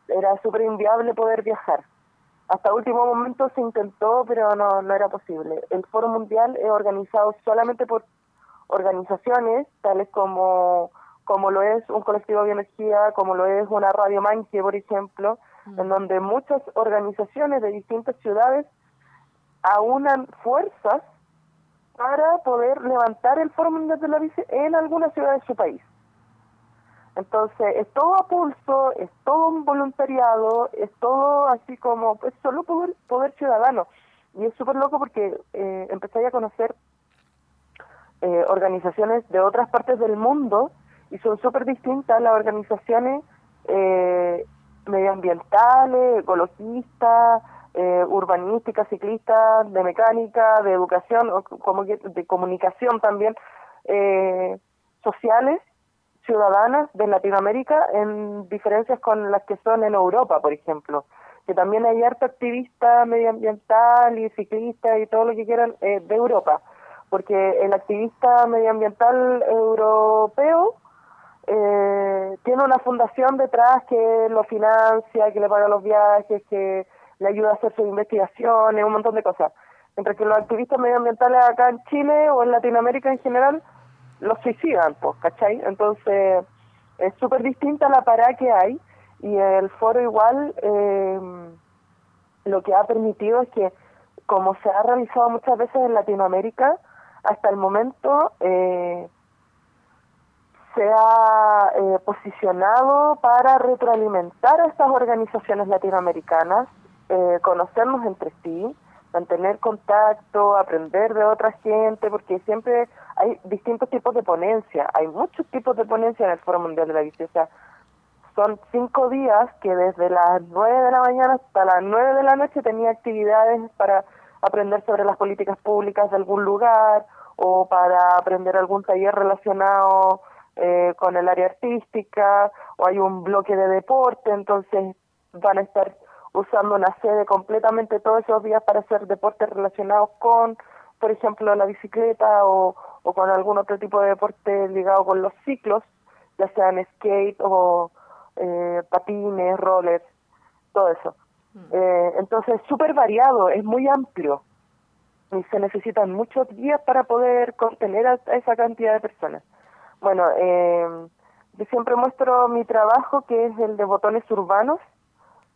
era súper inviable poder viajar. Hasta último momento se intentó, pero no, no era posible. El Foro Mundial es organizado solamente por organizaciones, tales como, como lo es un colectivo de bioenergía, como lo es una Radio Manque, por ejemplo, en donde muchas organizaciones de distintas ciudades aunan fuerzas para poder levantar el Foro Mundial de la Bici en alguna ciudad de su país. Entonces, es todo a pulso, es todo un voluntariado, es todo así como, es solo poder, poder ciudadano. Y es súper loco porque eh, empecé a conocer eh, organizaciones de otras partes del mundo y son súper distintas las organizaciones eh, medioambientales, ecologistas, eh, urbanísticas, ciclistas, de mecánica, de educación, o como que de comunicación también, eh, sociales, ciudadanas de Latinoamérica, en diferencias con las que son en Europa, por ejemplo, que también hay harto activista medioambiental y ciclista y todo lo que quieran eh, de Europa, porque el activista medioambiental europeo eh, tiene una fundación detrás que lo financia, que le paga los viajes, que le ayuda a hacer sus investigaciones, un montón de cosas. Mientras que los activistas medioambientales acá en Chile o en Latinoamérica en general los suicidan, pues, ¿cachai? Entonces es súper distinta la parada que hay y el foro igual eh, lo que ha permitido es que como se ha realizado muchas veces en Latinoamérica, hasta el momento eh, se ha eh, posicionado para retroalimentar a estas organizaciones latinoamericanas eh, conocernos entre sí, mantener contacto, aprender de otra gente, porque siempre hay distintos tipos de ponencia, hay muchos tipos de ponencia en el Foro Mundial de la Bici, son cinco días que desde las nueve de la mañana hasta las nueve de la noche tenía actividades para aprender sobre las políticas públicas de algún lugar o para aprender algún taller relacionado eh, con el área artística o hay un bloque de deporte, entonces van a estar usando una sede completamente todos esos días para hacer deportes relacionados con, por ejemplo, la bicicleta o, o con algún otro tipo de deporte ligado con los ciclos, ya sean skate o eh, patines, rollers, todo eso. Eh, entonces, súper variado, es muy amplio y se necesitan muchos días para poder contener a, a esa cantidad de personas. Bueno, eh, yo siempre muestro mi trabajo que es el de botones urbanos,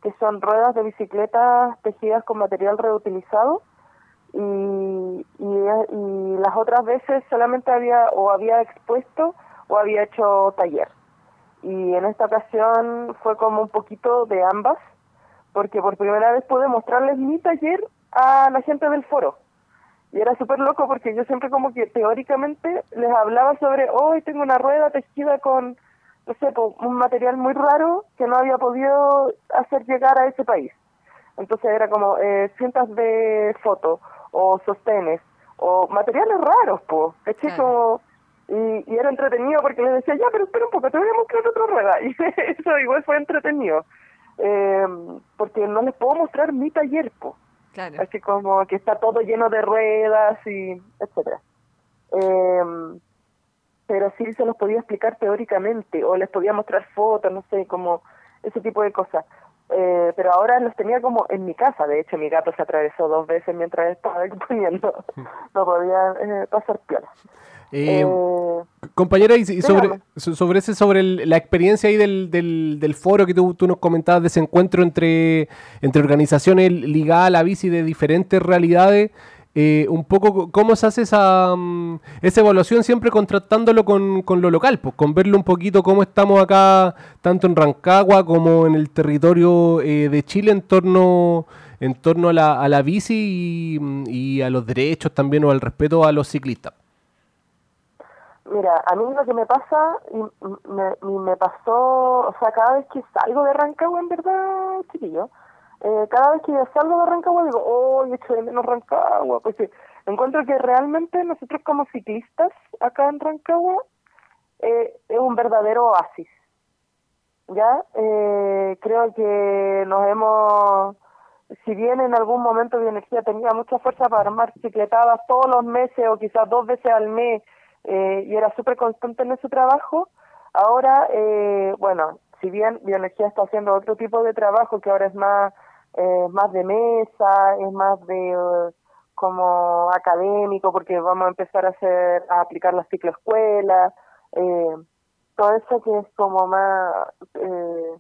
que son ruedas de bicicleta tejidas con material reutilizado y, y, y las otras veces solamente había o había expuesto o había hecho taller. Y en esta ocasión fue como un poquito de ambas, porque por primera vez pude mostrarles mi taller a la gente del foro. Y era súper loco porque yo siempre como que teóricamente les hablaba sobre, hoy tengo una rueda tejida con, no sé, po, un material muy raro que no había podido hacer llegar a ese país. Entonces era como eh, cintas de foto o sostenes o materiales raros, pues, ¿caché? Como, y, y era entretenido porque les decía, ya, pero espera un poco, te voy a mostrar otra rueda. Y eso igual fue entretenido. Eh, porque no les puedo mostrar mi taller, pues. Claro. Así como que está todo lleno de ruedas y etcétera. Eh, pero sí se los podía explicar teóricamente o les podía mostrar fotos, no sé, como ese tipo de cosas. Eh, pero ahora los tenía como en mi casa. De hecho, mi gato se atravesó dos veces mientras estaba exponiendo. No podía eh, pasar piola. Eh, Eh, compañera, y, y sobre, sobre ese, sobre el- la experiencia ahí del, del, del foro que tú, tú nos comentabas de ese encuentro entre, entre organizaciones ligadas a la bici de diferentes realidades, eh, un poco co- cómo se hace esa, mm, esa evaluación siempre contrastándolo con, con lo local, pues con verlo un poquito cómo estamos acá, tanto en Rancagua como en el territorio eh, de Chile en torno en torno a la, a la bici y, mm, a los derechos también o al respeto a los ciclistas. Mira, a mí lo que me pasa, y me, me pasó, o sea, cada vez que salgo de Rancagua, en verdad, chiquillo, eh, cada vez que salgo de Rancagua digo, oh, yo echo de menos Rancagua, sí, encuentro que realmente nosotros como ciclistas acá en Rancagua eh, es un verdadero oasis, ¿ya? Eh, creo que nos hemos, si bien en algún momento Bioenergía tenía mucha fuerza para armar cicletadas todos los meses o quizás dos veces al mes, eh, y era súper constante en ese trabajo. Ahora, eh, bueno, si bien Bioenergía está haciendo otro tipo de trabajo que ahora es más, eh, más de mesa, es más de eh, como académico, porque vamos a empezar a hacer, a aplicar la cicloescuela, eh, todo eso que es como más, eh,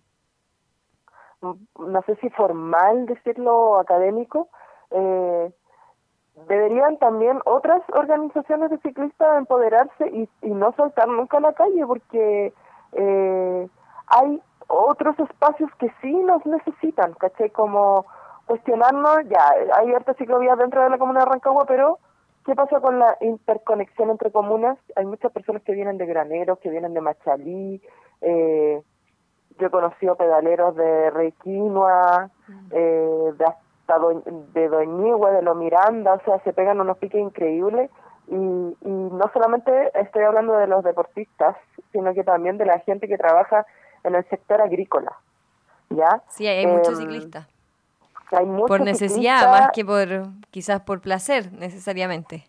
no sé si formal decirlo académico, eh, deberían también otras organizaciones de ciclistas empoderarse y, y no soltar nunca la calle porque eh, hay otros espacios que sí nos necesitan, ¿caché? Como cuestionarnos, ya, hay hartas ciclovías dentro de la comuna de Rancagua, pero ¿qué pasa con la interconexión entre comunas? Hay muchas personas que vienen de Graneros, que vienen de Machalí, eh, yo he conocido pedaleros de Requinoa, eh, de hasta Do- de Doñigüe, de Lo Miranda, o sea, se pegan unos piques increíbles y, y no solamente estoy hablando de los deportistas, sino que también de la gente que trabaja en el sector agrícola, ¿ya? Sí, hay muchos Em, ciclistas. Hay muchos Por necesidad, ciclistas- más que por quizás por placer, necesariamente.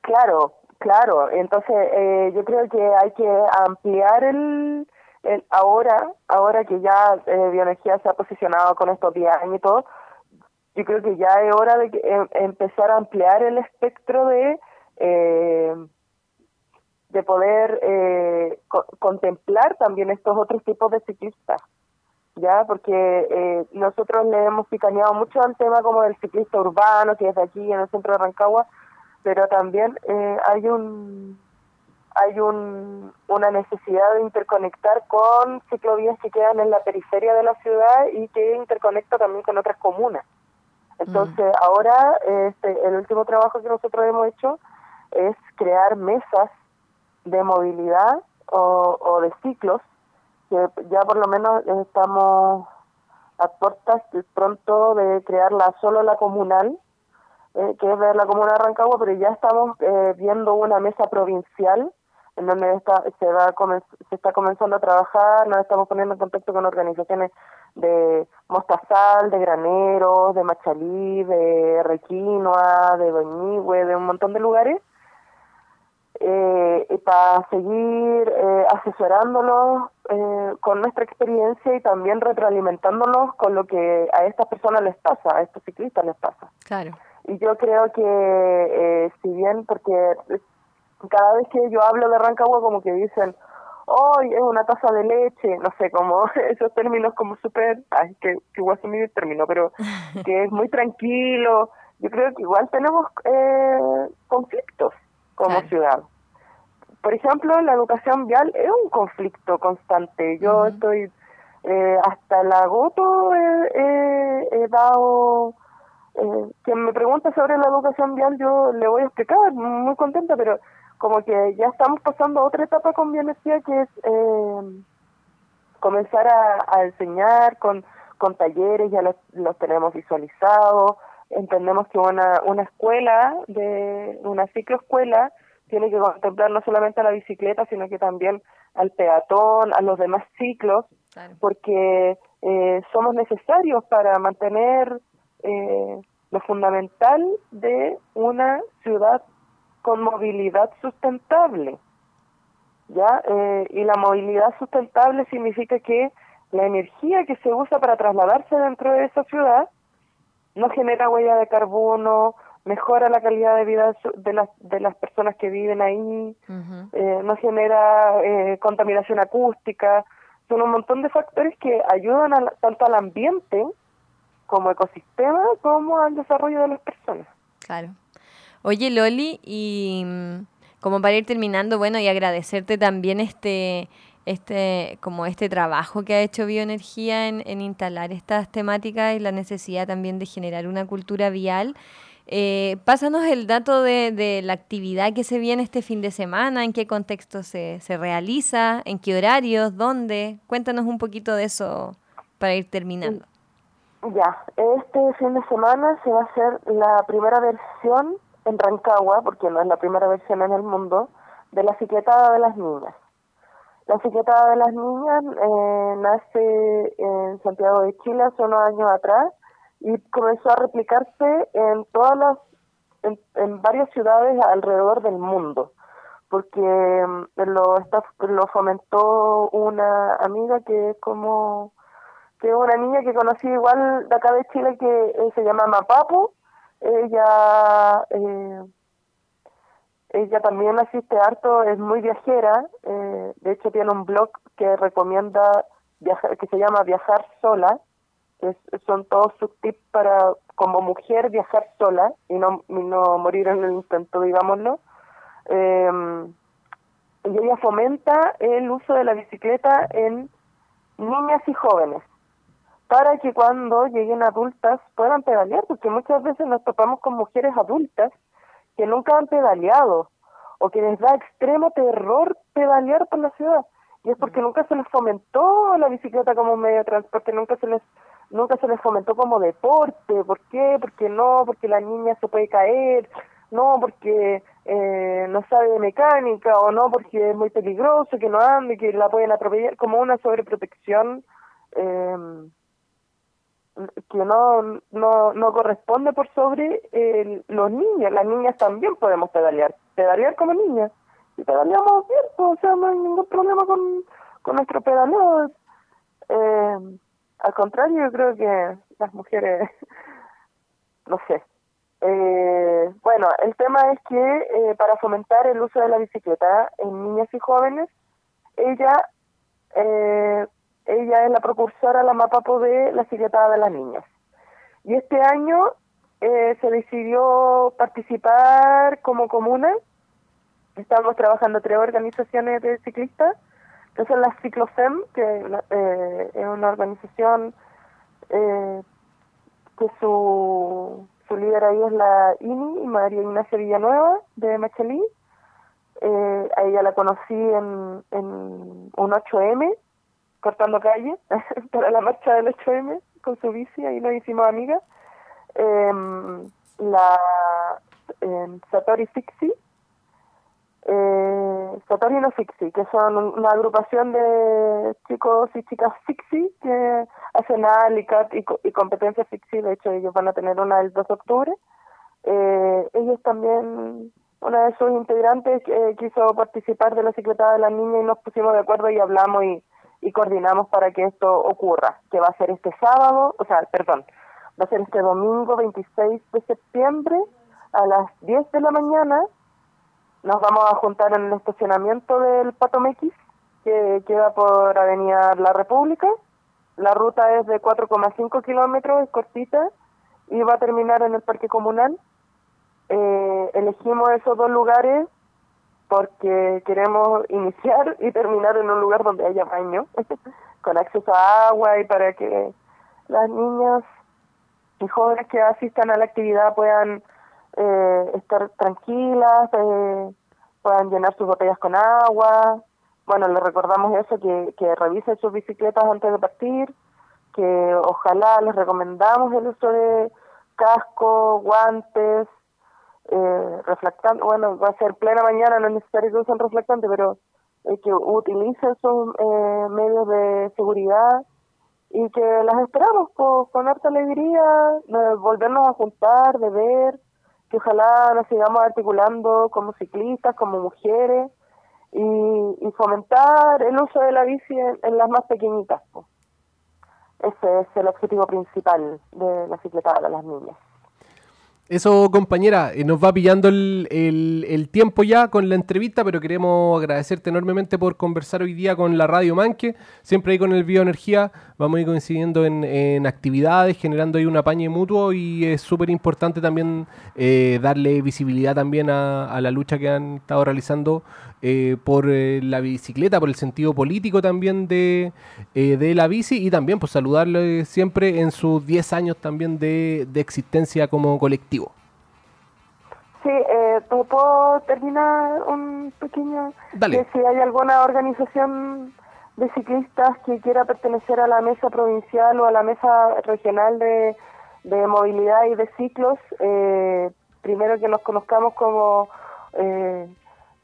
Claro, claro. Entonces, eh, yo creo que hay que ampliar el, el ahora, ahora que ya eh, Bioenergía se ha posicionado con estos 10 años y todo, yo creo que ya es hora de que, em- empezar a ampliar el espectro de eh, de poder eh, co- contemplar también estos otros tipos de ciclistas ya porque eh, nosotros le hemos picaneado mucho al tema como del ciclista urbano que es de aquí en el centro de Rancagua pero también eh, hay un hay un, una necesidad de interconectar con ciclovías que quedan en la periferia de la ciudad y que interconecta también con otras comunas. Entonces, ahora este, el último trabajo que nosotros hemos hecho es crear mesas de movilidad o, o de ciclos, que ya por lo menos estamos a puertas pronto de crearla solo la comunal, eh, que es de la comuna de Rancagua, pero ya estamos eh, viendo una mesa provincial en donde está, se, va se está comenzando a trabajar, nos estamos poniendo en contacto con organizaciones de Mostazal, de Graneros, de Machalí, de Requinoa, de Doñigüe, de un montón de lugares, eh, y para seguir eh, asesorándolos eh, con nuestra experiencia y también retroalimentándolos con lo que a estas personas les pasa, a estos ciclistas les pasa. Claro. Y yo creo que, eh, si bien, porque cada vez que yo hablo de Rancagua, como que dicen, hoy es una taza de leche, no sé, como esos términos como súper, ay, que, que igual son mi término, pero que es muy tranquilo. Yo creo que igual tenemos eh, conflictos como Claro. ciudad. Por ejemplo, la educación vial es un conflicto constante. Yo estoy eh, hasta el agoto he, he dado eh, quien me pregunta sobre la educación vial yo le voy a explicar muy contenta pero como que ya estamos pasando a otra etapa con bioenergía que es eh, comenzar a, a enseñar con, con talleres ya los, los tenemos visualizados entendemos que una, una escuela de una cicloescuela tiene que contemplar no solamente a la bicicleta sino que también al peatón a los demás ciclos Claro. porque eh, somos necesarios para mantener eh, lo fundamental de una ciudad con movilidad sustentable. ¿ya? Eh, y la movilidad sustentable significa que la energía que se usa para trasladarse dentro de esa ciudad no genera huella de carbono, mejora la calidad de vida de las, de las personas que viven ahí, eh, no genera eh, contaminación acústica, son un montón de factores que ayudan a tanto al ambiente como ecosistema como al desarrollo de las personas. Claro. Oye, Loli, y mm, como para ir terminando, bueno, y agradecerte también este, este, como este trabajo que ha hecho Bioenergía en, en instalar estas temáticas y la necesidad también de generar una cultura vial. Eh, pásanos el dato de, de la actividad que se viene este fin de semana, en qué contexto se, se realiza, en qué horarios, dónde. Cuéntanos un poquito de eso para ir terminando. Ya, este fin de semana se va a hacer la primera versión en Rancagua, porque no es la primera versión en el mundo, de la cicletada de las niñas. La cicletada de las niñas eh, nace en Santiago de Chile hace unos años atrás y comenzó a replicarse en todas las, en, en varias ciudades alrededor del mundo, porque mm, lo, está, lo fomentó una amiga que es como que es una niña que conocí igual de acá de Chile que eh, se llama Mapapu. Ella eh, ella también asiste harto, es muy viajera. eh, de hecho tiene un blog que recomienda viajar, que se llama Viajar sola. Que son todos sus tips para como mujer viajar sola y no y no morir en el intento, digámoslo. Eh, y ella fomenta el uso de la bicicleta en niñas y jóvenes para que cuando lleguen adultas puedan pedalear, porque muchas veces nos topamos con mujeres adultas que nunca han pedaleado o que les da extremo terror pedalear por la ciudad y es porque nunca se les fomentó la bicicleta como un medio de transporte, nunca se les nunca se les fomentó como deporte, ¿por qué? Porque no, porque la niña se puede caer, no, porque eh, no sabe de mecánica o no, porque es muy peligroso, que no ande, que la pueden atropellar, como una sobreprotección eh, que no, no, no corresponde por sobre eh, los niños. Las niñas también podemos pedalear, pedalear como niñas. Y pedaleamos bien, pues, o sea, no hay ningún problema con, con nuestro pedaleo. Eh, al contrario, yo creo que las mujeres, no sé. Eh, bueno, el tema es que eh, para fomentar el uso de la bicicleta en niñas y jóvenes, ella eh, ella es la precursora, la mapapo de la cicletada de las niñas. Y este año eh, se decidió participar como comuna estamos trabajando tres organizaciones de ciclistas, que son las Ciclofem, que la- eh, es una organización eh, que su, su líder ahí es la INI, María Ignacia Villanueva, de Machalí. Eh, a ella la conocí en, en un 8M, cortando calle, para la marcha del 8M, con su bici, ahí nos hicimos amigas. Em, la Satori Fixi, eh, Satori no Fixi, que son un- una agrupación de chicos y chicas Fixi que hacen ALICAT y, y competencias Fixi, de hecho ellos van a tener una el 2 de octubre. Eh, ellos también, una de sus integrantes eh, quiso participar de la Secretaría de las Niñas y nos pusimos de acuerdo y hablamos y, y coordinamos para que esto ocurra, que va a ser este sábado, o sea, perdón, va a ser este domingo 26 de septiembre a las 10 de la mañana. Nos vamos a juntar en el estacionamiento del Pato Mequis, que queda por Avenida La República. La ruta es de 4,5 kilómetros, es cortita, y va a terminar en el Parque Comunal. Eh, elegimos esos dos lugares porque queremos iniciar y terminar en un lugar donde haya baño, con acceso a agua y para que las niñas y jóvenes que asistan a la actividad puedan eh, estar tranquilas, eh, puedan llenar sus botellas con agua. Bueno, les recordamos eso, que, que revisen sus bicicletas antes de partir, que ojalá les recomendamos el uso de casco, guantes, eh, reflectante, bueno, va a ser plena mañana, no es necesario que usen reflectante, pero eh, que utilicen sus eh, medios de seguridad y que las esperamos po- con harta alegría, de volvernos a juntar, de ver, que ojalá nos sigamos articulando como ciclistas, como mujeres y, fomentar el uso de la bici en, en las más pequeñitas. po. Ese es el objetivo principal de la cicletada de las niñas. Eso, compañera, eh, nos va pillando el, el- tiempo ya con la entrevista, pero queremos agradecerte enormemente por conversar hoy día con la Radio Manque. Siempre ahí con el Bioenergía vamos a ir coincidiendo en, en actividades, generando ahí un apañe mutuo y es súper importante también eh, darle visibilidad también a la lucha que han estado realizando eh, por eh, la bicicleta, por el sentido político también de, eh, de la bici y también pues saludarle siempre en sus 10 años también de, de existencia como colectivo. Sí, eh, ¿te ¿puedo terminar un pequeño? Dale. Si hay alguna organización de ciclistas que quiera pertenecer a la mesa provincial o a la mesa regional de, de movilidad y de ciclos, eh, primero que nos conozcamos como eh,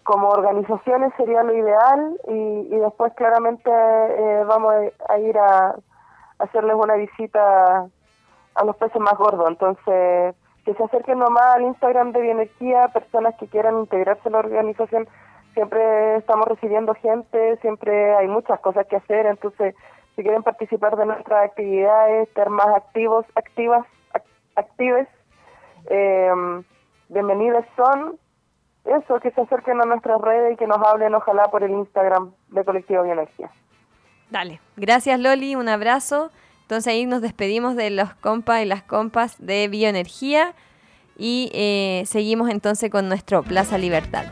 como organizaciones sería lo ideal y, y después claramente eh, vamos a, ir a, hacerles una visita a los peces más gordos. Entonces, que se acerquen nomás al Instagram de Bioenergía, personas que quieran integrarse a la organización. Siempre estamos recibiendo gente, siempre hay muchas cosas que hacer. Entonces, si quieren participar de nuestras actividades, estar más activos, activas, ac- actives, eh, bienvenidos son. Eso, que se acerquen a nuestras redes y que nos hablen, ojalá, por el Instagram de Colectivo Bioenergía. Dale. Gracias, Loli. Un abrazo. Entonces ahí nos despedimos de los compas y las compas de Bioenergía y eh, seguimos entonces con nuestro Plaza Libertad.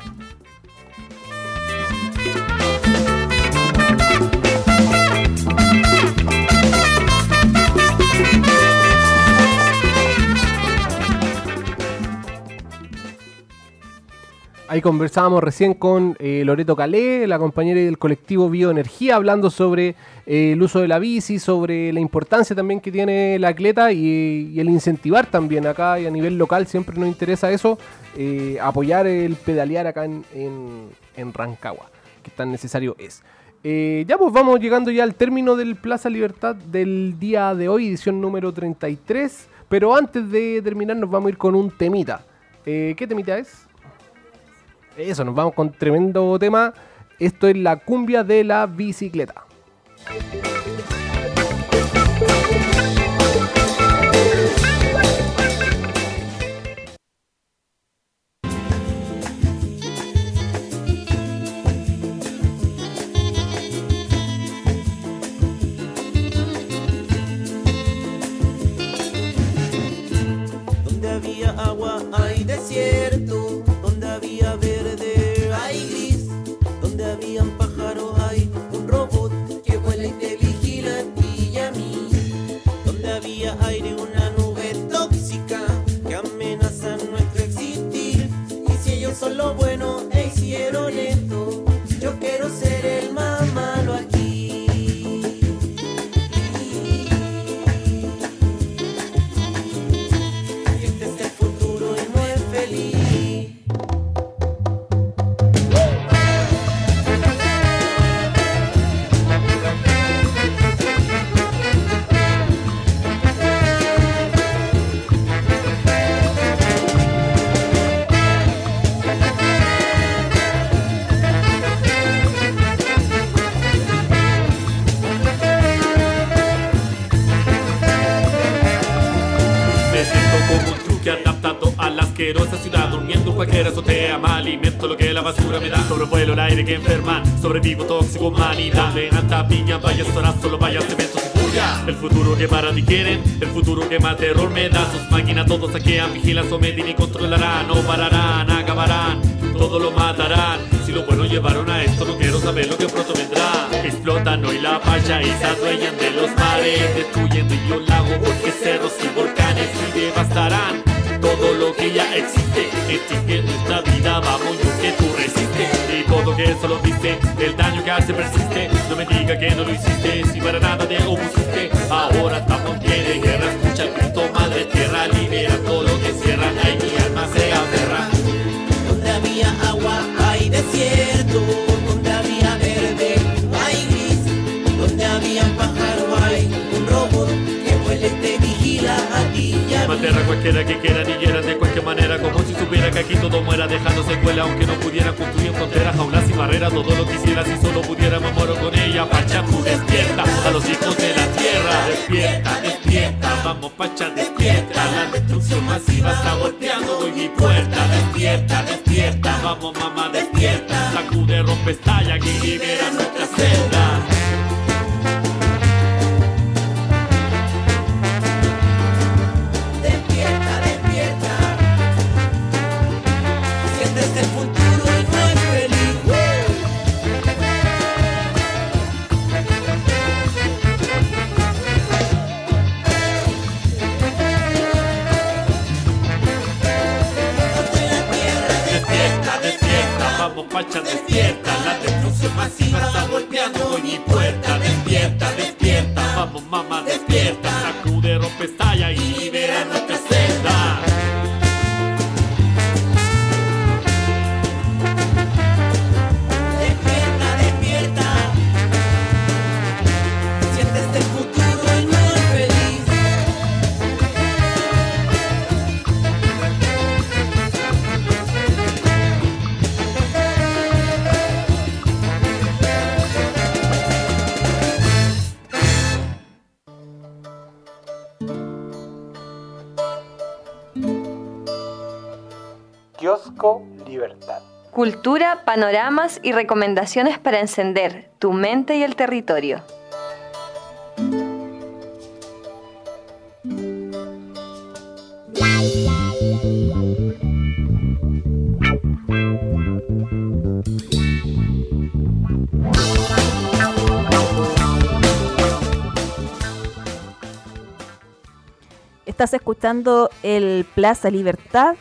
Ahí conversábamos recién con eh, Loreto Calé, la compañera del colectivo Bioenergía, hablando sobre eh, el uso de la bici, sobre la importancia también que tiene la atleta y, el incentivar también acá y a nivel local siempre nos interesa eso, eh, apoyar el pedalear acá en, en- Rancagua, que tan necesario es. Ya pues vamos llegando ya al término del Plaza Libertad del día de hoy, edición número 33, pero antes de terminar nos vamos a ir con un temita. ¿Qué temita es? Eso, nos vamos con tremendo tema. Esto es la cumbia de la bicicleta. Donde había agua hay desierto, bueno e hicieron esto. Yo quiero ser sobrevivo tóxico humanidad. Levanta piña, vayas horas, solo vayas cementos y furia. El futuro que para ti quieren, el futuro que más terror me da. Sus máquinas todos saquean, vigilan, someten y controlarán. No pararán, acabarán, todo lo matarán. Si lo bueno llevaron a esto, no quiero saber lo que pronto vendrá. Explotan hoy la falla y se adueñan de los mares. Destruyen ríos, lagos, bosques, cerros y volcanes. Y devastarán todo lo que ya existe. Exige nuestra vida, vamos yo que tú resistes. Y todo que solo viste, el daño que hace persiste. No me diga que no lo hiciste, si para nada te opusiste. Ahora estamos bien en guerra, escucha el grito madre tierra Libera todo lo que cierran, ahí mi alma se aferra. Donde había agua hay desierto, ti y a mí. Materra cualquiera que quiera ni quiera de cualquier manera. Como si supiera que aquí todo muera dejando secuela Aunque no pudiera construir fronteras, jaulas y barreras. Todo lo quisiera si solo pudiera me muero con ella. Pachacu despierta a los hijos de la tierra. Despierta, despierta, vamos Pacha despierta. La destrucción masiva está golpeando hoy mi puerta. Despierta, despierta, vamos mamá despierta. Sacude, rompe, estalla que libera nuestra celda panoramas y recomendaciones para encender tu mente y el territorio. Estás escuchando el Plaza Libertad,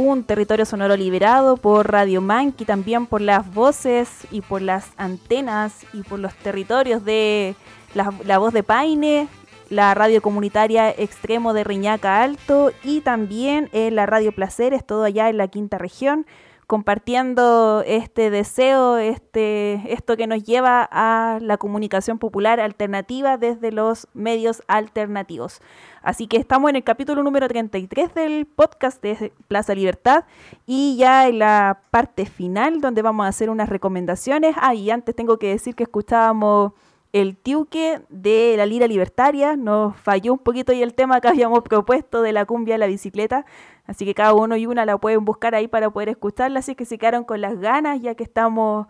un territorio sonoro liberado por Radio Manqui, también por las voces y por las antenas y por los territorios de la, la voz de Paine, la radio comunitaria Extremo de Riñaca Alto y también en la Radio Placeres, todo allá en la quinta región, compartiendo este deseo, este, esto que nos lleva a la comunicación popular alternativa desde los medios alternativos. Así que estamos en el capítulo número 33 del podcast de Plaza Libertad y ya en la parte final donde vamos a hacer unas recomendaciones. Ah, y antes tengo que decir que escuchábamos el tiuque de la lira libertaria. Nos falló un poquito y el tema que habíamos propuesto de la cumbia de la bicicleta. Así que cada uno y una la pueden buscar ahí para poder escucharla. Así que se quedaron con las ganas ya que estamos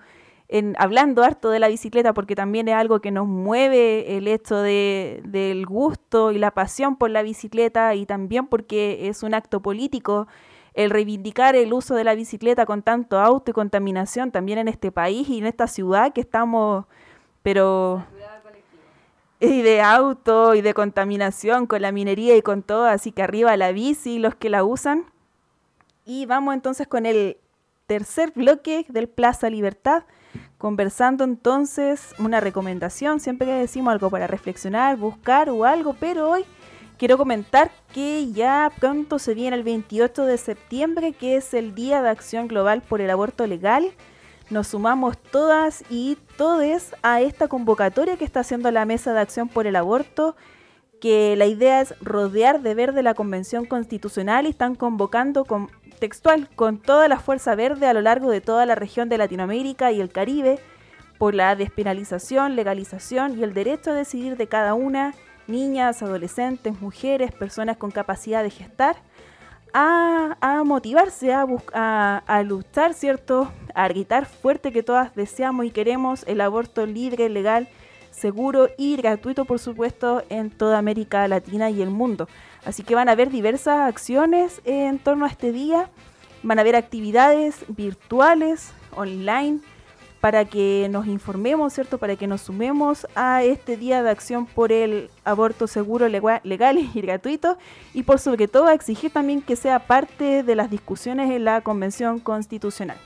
hablando harto de la bicicleta porque también es algo que nos mueve el hecho de, del gusto y la pasión por la bicicleta y también porque es un acto político el reivindicar el uso de la bicicleta con tanto auto y contaminación también en este país y en esta ciudad que estamos, pero de auto y de contaminación con la minería y con todo, así que arriba la bici, los que la usan. Y vamos entonces con el tercer bloque del Plaza Libertad, conversando entonces una recomendación, siempre que decimos algo para reflexionar, buscar o algo, pero hoy quiero comentar que ya pronto se viene el 28 de septiembre, que es el Día de Acción Global por el Aborto Legal. Nos sumamos todas y todes a esta convocatoria que está haciendo la Mesa de Acción por el Aborto que la idea es rodear de verde la Convención Constitucional y están convocando con, textual con toda la fuerza verde a lo largo de toda la región de Latinoamérica y el Caribe por la despenalización, legalización y el derecho a decidir de cada una, niñas, adolescentes, mujeres, personas con capacidad de gestar, a, motivarse, a, a luchar, ¿cierto? A gritar fuerte que todas deseamos y queremos el aborto libre, legal, seguro y gratuito, por supuesto, en toda América Latina y el mundo. Así que van a haber diversas acciones en torno a este día. Van a haber actividades virtuales, online, para que nos informemos, ¿cierto? Para que nos sumemos a este día de acción por el aborto seguro, legal y gratuito. Y por sobre todo exigir también que sea parte de las discusiones en la Convención Constitucional.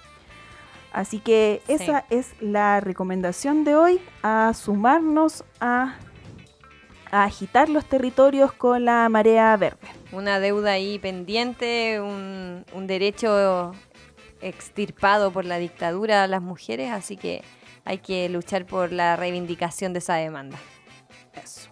Así que esa es la recomendación de hoy, a sumarnos a, a agitar los territorios con la marea verde. Una deuda ahí pendiente, un, un derecho extirpado por la dictadura a las mujeres, así que hay que luchar por la reivindicación de esa demanda. Eso.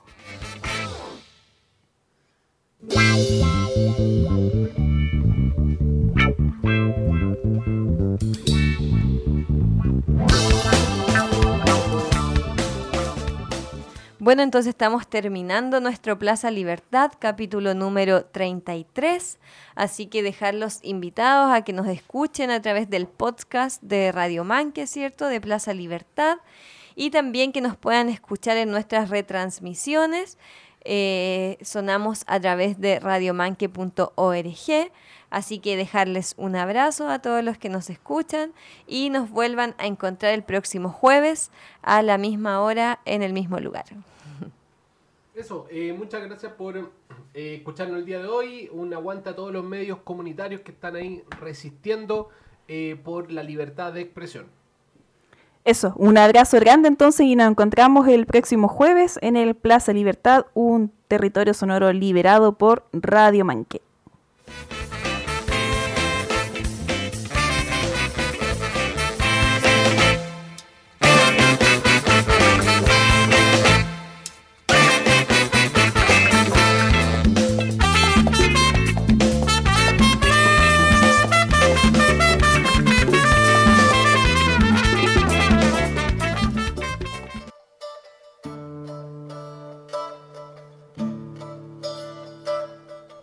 Bueno, entonces estamos terminando nuestro Plaza Libertad, capítulo número 33. Así que dejarlos invitados a que nos escuchen a través del podcast de Radio Manque, ¿cierto? De Plaza Libertad. Y también que nos puedan escuchar en nuestras retransmisiones. Eh, sonamos a través de radiomanque.org. Así que dejarles un abrazo a todos los que nos escuchan y nos vuelvan a encontrar el próximo jueves a la misma hora en el mismo lugar. Eso, eh, muchas gracias por eh, escucharnos el día de hoy. Un aguante a todos los medios comunitarios que están ahí resistiendo eh, por la libertad de expresión. Eso, un abrazo grande entonces y nos encontramos el próximo jueves en el Plaza Libertad, un territorio sonoro liberado por Radio Manque.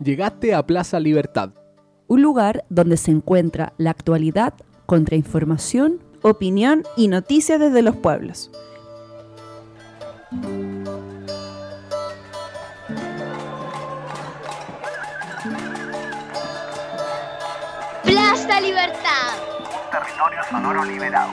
Llegaste a Plaza Libertad. Un lugar donde se encuentra la actualidad, contrainformación, Opinión y noticias desde los pueblos. Plaza Libertad. Territorio sonoro liberado.